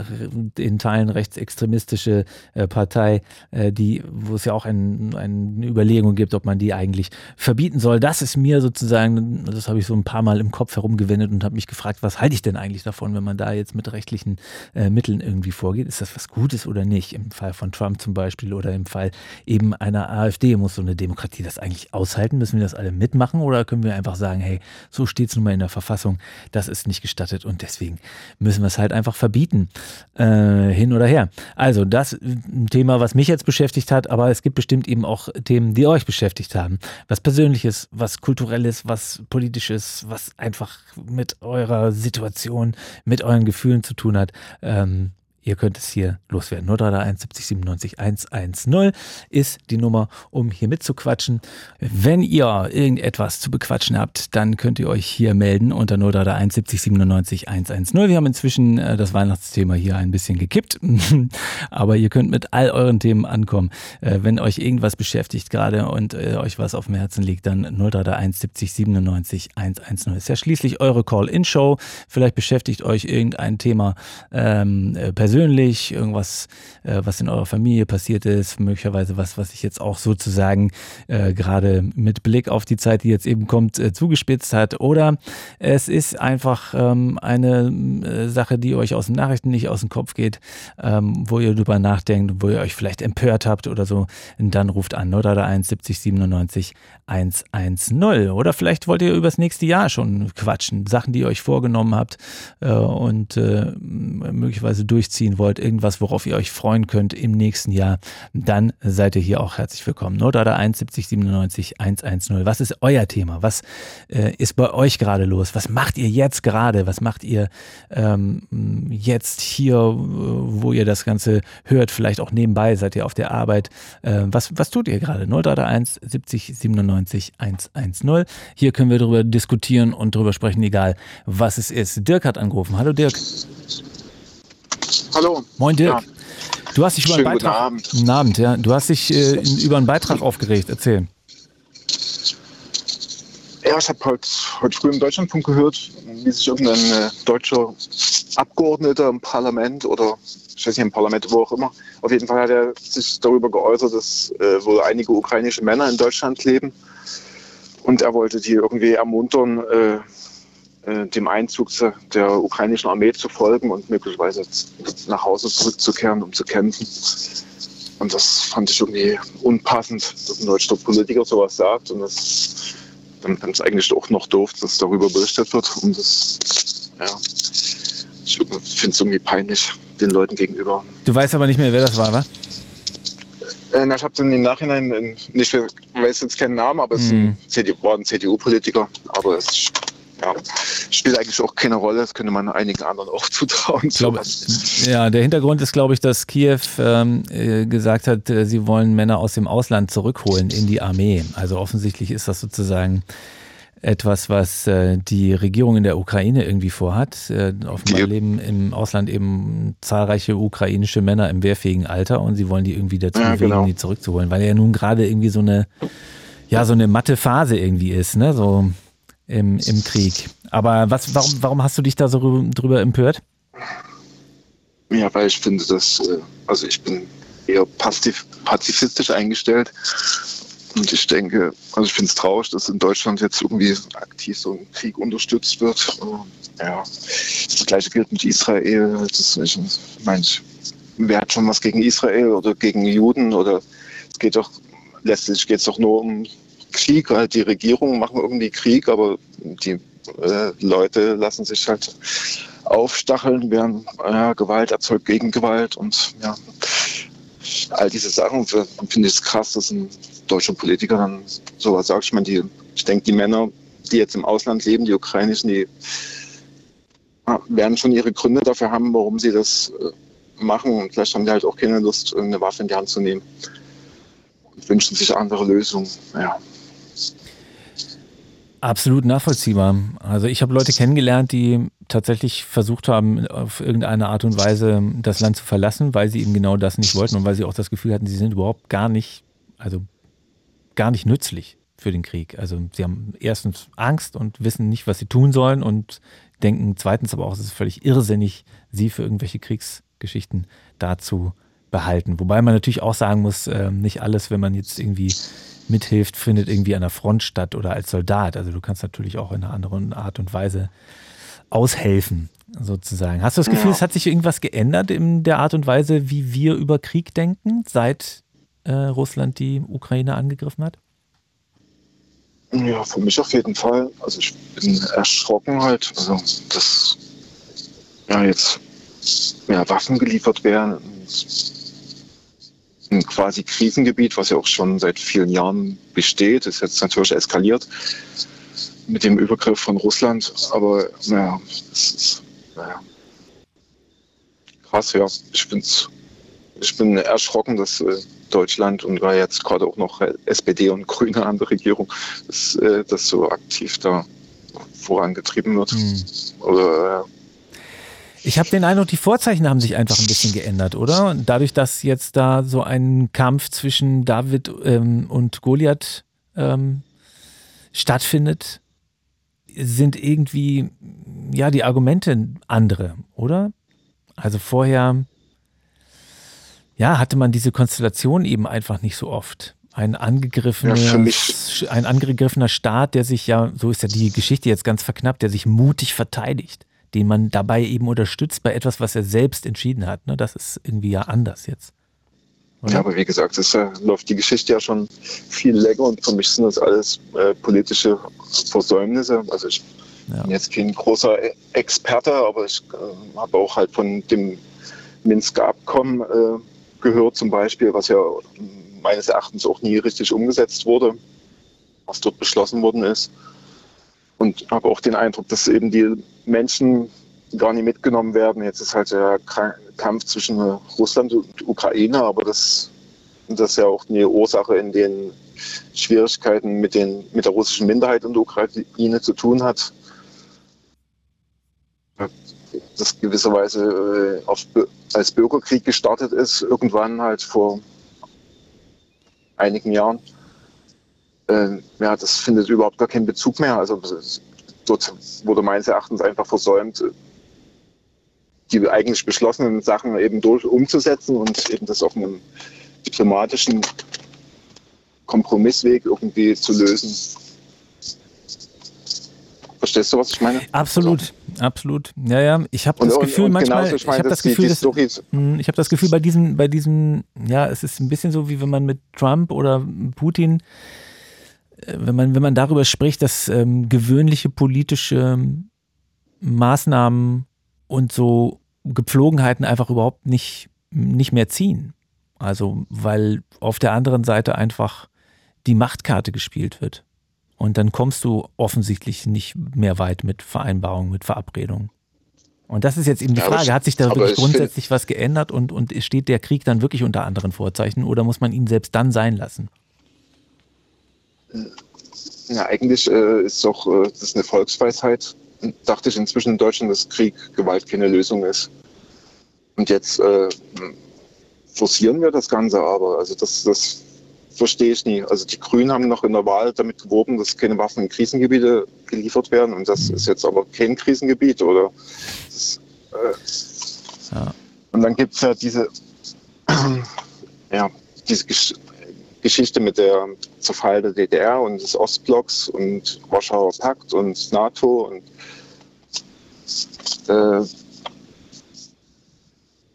in Teilen rechtsextremistische äh, Partei, äh, die, wo es ja auch ein, eine Überlegung gibt, ob man die eigentlich verbieten soll. Das ist mir sozusagen, das habe ich so ein paar Mal im Kopf herumgewendet und habe mich gefragt, was halte ich denn eigentlich davon? Davon, wenn man da jetzt mit rechtlichen äh, Mitteln irgendwie vorgeht. Ist das was Gutes oder nicht? Im Fall von Trump zum Beispiel oder im Fall eben einer AfD muss so eine Demokratie das eigentlich aushalten? Müssen wir das alle mitmachen oder können wir einfach sagen, hey, so steht es nun mal in der Verfassung, das ist nicht gestattet und deswegen müssen wir es halt einfach verbieten, äh, hin oder her. Also das ein Thema, was mich jetzt beschäftigt hat, aber es gibt bestimmt eben auch Themen, die euch beschäftigt haben. Was Persönliches, was Kulturelles, was Politisches, was einfach mit eurer Situation mit euren Gefühlen zu tun hat. Ähm, Ihr könnt es hier loswerden. 031 70 97 110 ist die Nummer, um hier mitzuquatschen. Wenn ihr irgendetwas zu bequatschen habt, dann könnt ihr euch hier melden unter 031 70 97 110. Wir haben inzwischen äh, das Weihnachtsthema hier ein bisschen gekippt, aber ihr könnt mit all euren Themen ankommen. Äh, wenn euch irgendwas beschäftigt gerade und äh, euch was auf dem Herzen liegt, dann 031 70 97 110. Ist ja schließlich eure Call-In-Show. Vielleicht beschäftigt euch irgendein Thema ähm, persönlich persönlich, irgendwas, äh, was in eurer Familie passiert ist, möglicherweise was, was sich jetzt auch sozusagen äh, gerade mit Blick auf die Zeit, die jetzt eben kommt, äh, zugespitzt hat. Oder es ist einfach ähm, eine äh, Sache, die euch aus den Nachrichten nicht aus dem Kopf geht, ähm, wo ihr drüber nachdenkt, wo ihr euch vielleicht empört habt oder so. Und dann ruft an 031 70 97 110. Oder vielleicht wollt ihr übers nächste Jahr schon quatschen, Sachen, die ihr euch vorgenommen habt äh, und äh, möglicherweise durchziehen ziehen wollt, irgendwas, worauf ihr euch freuen könnt im nächsten Jahr, dann seid ihr hier auch herzlich willkommen. Nordada 71 97 110. Was ist euer Thema? Was äh, ist bei euch gerade los? Was macht ihr jetzt gerade? Was macht ihr ähm, jetzt hier, wo ihr das Ganze hört? Vielleicht auch nebenbei, seid ihr auf der Arbeit? Äh, was, was tut ihr gerade? 031 70 97 110. Hier können wir darüber diskutieren und darüber sprechen, egal was es ist. Dirk hat angerufen. Hallo Dirk. Hallo. Moin Dirk. Ja. Du hast dich über einen Schönen Beitrag. Guten Abend. Guten Abend, ja. Du hast dich äh, über einen Beitrag aufgeregt. Erzähl. Ja, ich habe heute, heute früh im Deutschlandfunk gehört, wie sich irgendein äh, deutscher Abgeordneter im Parlament oder ich weiß nicht, im Parlament, wo auch immer, auf jeden Fall hat er sich darüber geäußert, dass äh, wohl einige ukrainische Männer in Deutschland leben. Und er wollte die irgendwie ermuntern, äh, äh, dem Einzug der ukrainischen Armee zu folgen und möglicherweise nach Hause zurückzukehren, um zu kämpfen. Und das fand ich irgendwie unpassend, dass ein deutscher Politiker sowas sagt. Und das dann ist es eigentlich auch noch doof, dass darüber berichtet wird. Und das, ja, ich finde es irgendwie peinlich den Leuten gegenüber. Du weißt aber nicht mehr, wer das war, wa? Äh, na, ich habe im Nachhinein, äh, nicht, ich weiß jetzt keinen Namen, aber es Mhm. CDU, war ein CDU-Politiker. Aber es ja, spielt eigentlich auch keine Rolle. Das könnte man einigen anderen auch zutrauen. Sowas. ja, der Hintergrund ist, glaube ich, dass Kiew ähm, äh, gesagt hat, äh, sie wollen Männer aus dem Ausland zurückholen in die Armee. Also offensichtlich ist das sozusagen etwas, was äh, die Regierung in der Ukraine irgendwie vorhat. Äh, offenbar leben im Ausland eben zahlreiche ukrainische Männer im wehrfähigen Alter und sie wollen die irgendwie dazu Ja, bewegen, genau. die zurückzuholen, weil ja nun gerade irgendwie so eine, ja, so eine matte Phase irgendwie ist, ne, so im, im Krieg. Aber was, warum, warum hast du dich da so rü- drüber empört? Ja, weil ich finde, dass, äh, also ich bin eher passiv, pazifistisch eingestellt. Und ich denke, also ich finde es traurig, dass in Deutschland jetzt irgendwie aktiv so ein Krieg unterstützt wird. Ja, das Gleiche gilt mit Israel. Das, ich meine, wer hat schon was gegen Israel oder gegen Juden? Oder es geht doch, letztlich geht es doch nur um Krieg. Halt die Regierungen machen irgendwie Krieg, aber die äh, Leute lassen sich halt aufstacheln, während ja, Gewalt erzeugt Gegengewalt und ja, all diese Sachen finde ich es krass, dass ein deutscher Politiker dann sowas sagt. Ich meine, die, ich denke, die Männer, die jetzt im Ausland leben, die ukrainischen, die werden schon ihre Gründe dafür haben, warum sie das äh, machen und vielleicht haben die halt auch keine Lust, eine Waffe in die Hand zu nehmen und wünschen sich andere Lösungen. Ja. Absolut nachvollziehbar. Also ich habe Leute kennengelernt, die tatsächlich versucht haben, auf irgendeine Art und Weise das Land zu verlassen, weil sie eben genau das nicht wollten und weil sie auch das Gefühl hatten, sie sind überhaupt gar nicht, also gar nicht nützlich für den Krieg. Also sie haben erstens Angst und wissen nicht, was sie tun sollen und denken zweitens aber auch, es ist völlig irrsinnig, sie für irgendwelche Kriegsgeschichten dazu behalten. Wobei man natürlich auch sagen muss, äh, nicht alles, wenn man jetzt irgendwie mithilft, findet irgendwie an der Front statt oder als Soldat. Also du kannst natürlich auch in einer anderen Art und Weise aushelfen, sozusagen. Hast du das Gefühl, ja. es hat sich irgendwas geändert in der Art und Weise, wie wir über Krieg denken, seit äh, Russland die Ukraine angegriffen hat? Ja, für mich auf jeden Fall. Also ich bin erschrocken halt, also dass ja jetzt mehr Waffen geliefert werden ein quasi Krisengebiet, was ja auch schon seit vielen Jahren besteht, ist jetzt natürlich eskaliert mit dem Übergriff von Russland. Aber naja, es ist naja, krass, ja. Ich, bin's, ich bin erschrocken, dass äh, Deutschland und war jetzt gerade auch noch SPD und Grüne an der Regierung, dass äh, das so aktiv da vorangetrieben wird. Mhm. Oder äh, ich habe den Eindruck, die Vorzeichen haben sich einfach ein bisschen geändert, oder? Dadurch, dass jetzt da so ein Kampf zwischen David ähm, und Goliath ähm, stattfindet, sind irgendwie ja die Argumente andere, oder? Also vorher ja, hatte man diese Konstellation eben einfach nicht so oft. Ein angegriffener, ja, ein angegriffener Staat, der sich ja, so ist ja die Geschichte jetzt ganz verknappt, der sich mutig verteidigt den man dabei eben unterstützt bei etwas, was er selbst entschieden hat. Ne? Das ist irgendwie ja anders jetzt. Oder? Ja, aber wie gesagt, es äh, läuft die Geschichte ja schon viel länger und für mich sind das alles äh, politische Versäumnisse. Also ich ja. bin jetzt kein großer e- Experte, aber ich äh, habe auch halt von dem Minsker Abkommen äh, gehört zum Beispiel, was ja meines Erachtens auch nie richtig umgesetzt wurde, was dort beschlossen worden ist und habe auch den Eindruck, dass eben die Menschen gar nicht mitgenommen werden. Jetzt ist halt der Kampf zwischen Russland und Ukraine, aber das, das ist ja auch eine Ursache in den Schwierigkeiten mit, den, mit der russischen Minderheit in der Ukraine zu tun hat. Das gewisserweise äh, als Bürgerkrieg gestartet ist, irgendwann halt vor einigen Jahren äh, ja, das findet überhaupt gar keinen Bezug mehr. Also dort wurde meines Erachtens einfach versäumt, die eigentlich beschlossenen Sachen eben durch umzusetzen und eben das auf einem diplomatischen Kompromissweg irgendwie zu lösen. Verstehst du, was ich meine? Absolut, absolut. Ja, ja. Ich habe das und, Gefühl, und manchmal, ich, mein, ich habe das Gefühl, dass, hm, ich habe das Gefühl bei diesen, bei diesen, ja, es ist ein bisschen so, wie wenn man mit Trump oder Putin wenn man, wenn man darüber spricht, dass ähm, gewöhnliche politische Maßnahmen und so Gepflogenheiten einfach überhaupt nicht, nicht mehr ziehen. Also, weil auf der anderen Seite einfach die Machtkarte gespielt wird. Und dann kommst du offensichtlich nicht mehr weit mit Vereinbarungen, mit Verabredungen. Und das ist jetzt eben die Frage, hat sich da wirklich grundsätzlich was geändert und, und steht der Krieg dann wirklich unter anderen Vorzeichen oder muss man ihn selbst dann sein lassen? Ja, eigentlich äh, ist doch äh, das ist eine Volksweisheit. Dachte ich inzwischen in Deutschland, dass Krieg, Gewalt keine Lösung ist. Und jetzt äh, forcieren wir das Ganze aber. Also das, das verstehe ich nie. Also die Grünen haben noch in der Wahl damit geworben, dass keine Waffen in Krisengebiete geliefert werden. Und das ist jetzt aber kein Krisengebiet, oder? Das, äh, ja. Und dann gibt es ja diese, ja, diese Geschichte mit der Zerfall der DDR und des Ostblocks und Warschauer Pakt und NATO und äh,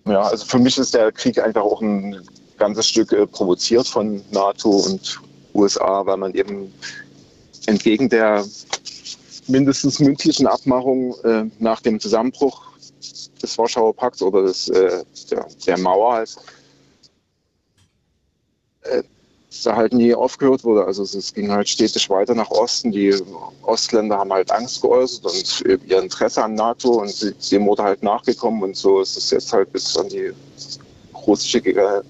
ja, also für mich ist der Krieg einfach auch ein ganzes Stück äh, provoziert von NATO und USA, weil man eben entgegen der mindestens mündlichen Abmachung äh, nach dem Zusammenbruch des Warschauer Pakts oder des, äh, der, der Mauer halt, da halt nie aufgehört wurde. Also es ging halt stetig weiter nach Osten. Die Ostländer haben halt Angst geäußert und ihr Interesse an NATO und dem wurde halt nachgekommen und so ist es jetzt halt bis an die russische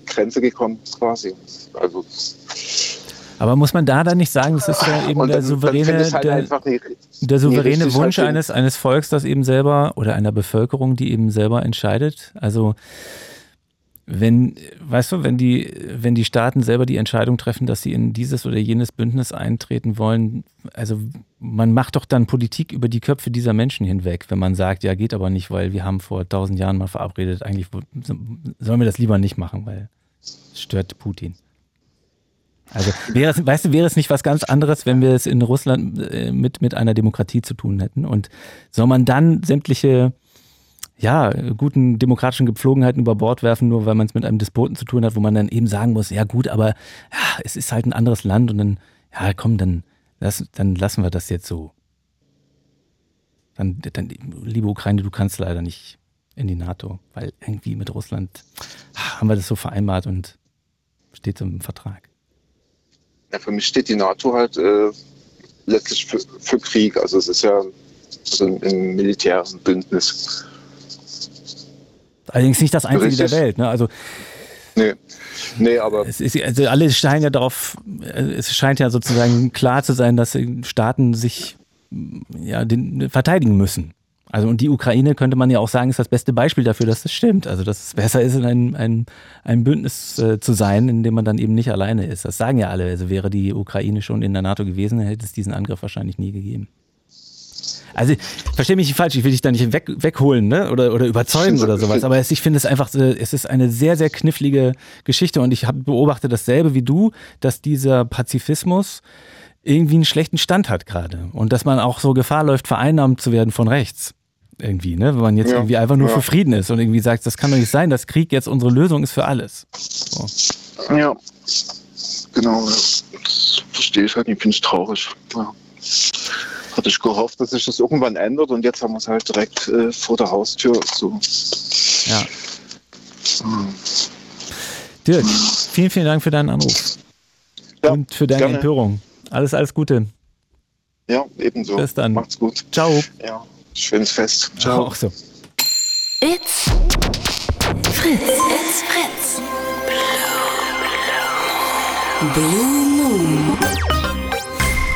Grenze gekommen quasi. Also Aber muss man da dann nicht sagen, das ist ja eben der dann- dann souveräne, halt der, nie- der souveräne Wunsch halt eines, eines Volks, das eben selber oder einer Bevölkerung, die eben selber entscheidet? Also wenn, weißt du, wenn die, wenn die Staaten selber die Entscheidung treffen, dass sie in dieses oder jenes Bündnis eintreten wollen, also man macht doch dann Politik über die Köpfe dieser Menschen hinweg, wenn man sagt, ja, geht aber nicht, weil wir haben vor tausend Jahren mal verabredet, eigentlich sollen wir das lieber nicht machen, weil es stört Putin. Also wäre es, weißt du, wäre es nicht was ganz anderes, wenn wir es in Russland äh, mit, mit einer Demokratie zu tun hätten? Und soll man dann sämtliche ja, guten demokratischen Gepflogenheiten über Bord werfen, nur weil man es mit einem Despoten zu tun hat, wo man dann eben sagen muss, ja gut, aber ja, es ist halt ein anderes Land und dann, ja komm, dann, lass, dann lassen wir das jetzt so. Dann, dann, liebe Ukraine, du kannst leider nicht in die NATO, weil irgendwie mit Russland ah, haben wir das so vereinbart und steht so im Vertrag. Ja, für mich steht die NATO halt äh, letztlich für, für Krieg. Also es ist ja also ein, ein militäres Bündnis. Allerdings nicht das einzige Richtig. der Welt. Ne? Also Nee, nee aber Es ist, also alle scheinen ja darauf, äh, es scheint ja sozusagen klar zu sein, dass Staaten sich ja, den, verteidigen müssen. Also und die Ukraine könnte man ja auch sagen, ist das beste Beispiel dafür, dass das stimmt. Also dass es besser ist, in einem, einem, einem Bündnis äh, zu sein, in dem man dann eben nicht alleine ist. Das sagen ja alle. Also wäre die Ukraine schon in der NATO gewesen, hätte es diesen Angriff wahrscheinlich nie gegeben. Also verstehe mich nicht falsch, ich will dich da nicht weg, wegholen ne? oder, oder überzeugen oder sowas, aber es, ich finde es einfach, so, es ist eine sehr, sehr knifflige Geschichte und ich habe beobachtet dasselbe wie du, dass dieser Pazifismus irgendwie einen schlechten Stand hat gerade und dass man auch so Gefahr läuft, vereinnahmt zu werden von rechts. Irgendwie, ne? Wenn man jetzt Ja, irgendwie einfach nur ja. für Frieden ist und irgendwie sagt, das kann doch nicht sein, dass Krieg jetzt unsere Lösung ist für alles. So. ja, genau. Das verstehe ich halt nicht, finde ich traurig. Ja. Hatte ich gehofft, dass sich das irgendwann ändert und jetzt haben wir es halt direkt äh, vor der Haustür. So. Ja. Hm. Dirk, vielen, vielen Dank für deinen Anruf Ja, und für deine gerne. Empörung. Alles, alles Gute. Ja, ebenso. Bis dann. Macht's gut. Ciao. Ja, schönes Fest. Ciao. Auch so. It's Fritz. It's Fritz. Blue Moon.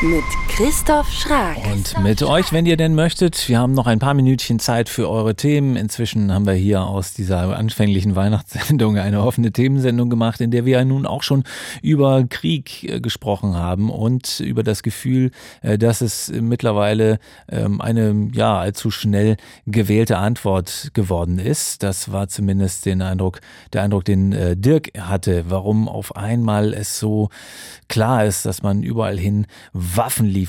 Mit Christoph Schrag. Und mit euch, wenn ihr denn möchtet. Wir haben noch ein paar Minütchen Zeit für eure Themen. Inzwischen haben wir hier aus dieser anfänglichen Weihnachtssendung eine offene Themensendung gemacht, in der wir ja nun auch schon über Krieg äh, gesprochen haben und über das Gefühl, äh, dass es mittlerweile ähm, eine ja allzu schnell gewählte Antwort geworden ist. Das war zumindest den Eindruck, der Eindruck, den äh, Dirk hatte, warum auf einmal es so klar ist, dass man überall hin Waffen liefert.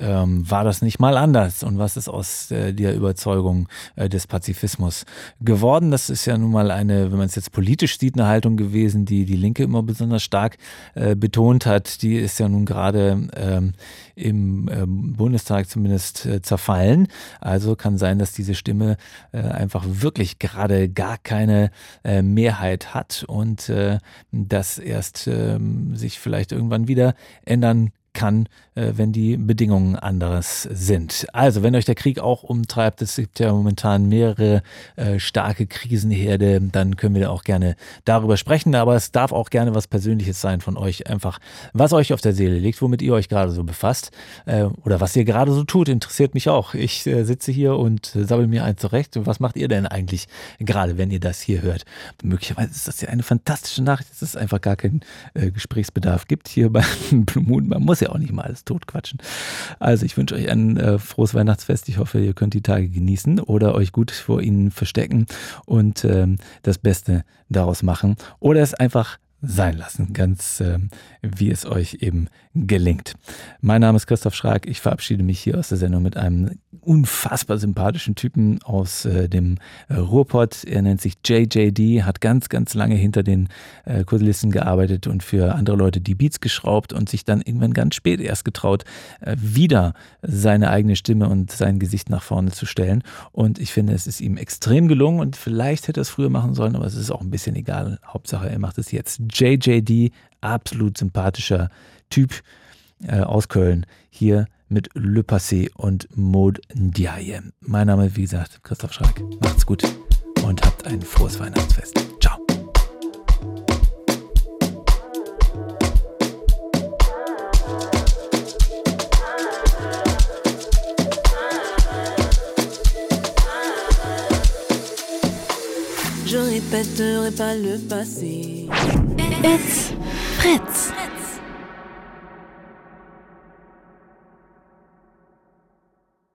Ähm, war das nicht mal anders? Und was ist aus äh, der Überzeugung äh, des Pazifismus geworden? Das ist ja nun mal eine, wenn man es jetzt politisch sieht, eine Haltung gewesen, die die Linke immer besonders stark äh, betont hat. Die ist ja nun gerade ähm, im ähm, Bundestag zumindest äh, zerfallen. Also kann sein, dass diese Stimme äh, einfach wirklich gerade gar keine äh, Mehrheit hat und das erst ähm, sich vielleicht irgendwann wieder ändern kann, wenn die Bedingungen anderes sind. Also, wenn euch der Krieg auch umtreibt, es gibt ja momentan mehrere äh, starke Krisenherde, dann können wir auch gerne darüber sprechen, aber es darf auch gerne was Persönliches sein von euch, einfach was euch auf der Seele liegt, womit ihr euch gerade so befasst äh, oder was ihr gerade so tut, interessiert mich auch. Ich äh, sitze hier und äh, sabbel mir ein zurecht. Was macht ihr denn eigentlich gerade, wenn ihr das hier hört? Möglicherweise ist das ja eine fantastische Nachricht, dass es einfach gar keinen äh, Gesprächsbedarf gibt hier bei Blue Moon. Man muss ja auch nicht mal alles totquatschen. Also ich wünsche euch ein äh, frohes Weihnachtsfest. Ich hoffe, ihr könnt die Tage genießen oder euch gut vor ihnen verstecken und ähm, das Beste daraus machen oder es einfach sein lassen, ganz ähm, wie es euch eben gelingt. Mein Name ist Christoph Schrag. Ich verabschiede mich hier aus der Sendung mit einem unfassbar sympathischen Typen aus äh, dem Ruhrpott. Er nennt sich JJD, hat ganz, ganz lange hinter den äh, Kulissen gearbeitet und für andere Leute die Beats geschraubt und sich dann irgendwann ganz spät erst getraut, äh, wieder seine eigene Stimme und sein Gesicht nach vorne zu stellen. Und ich finde, es ist ihm extrem gelungen und vielleicht hätte er es früher machen sollen, aber es ist auch ein bisschen egal. Hauptsache, er macht es jetzt. JJD, absolut sympathischer Typ äh, aus Köln hier mit Le Passé und Maud Ndiaye. Mein Name, wie gesagt, Christoph Schreck. Macht's gut und habt ein frohes Weihnachtsfest. Ciao. Je répéterai pas le passé. It's Fritz.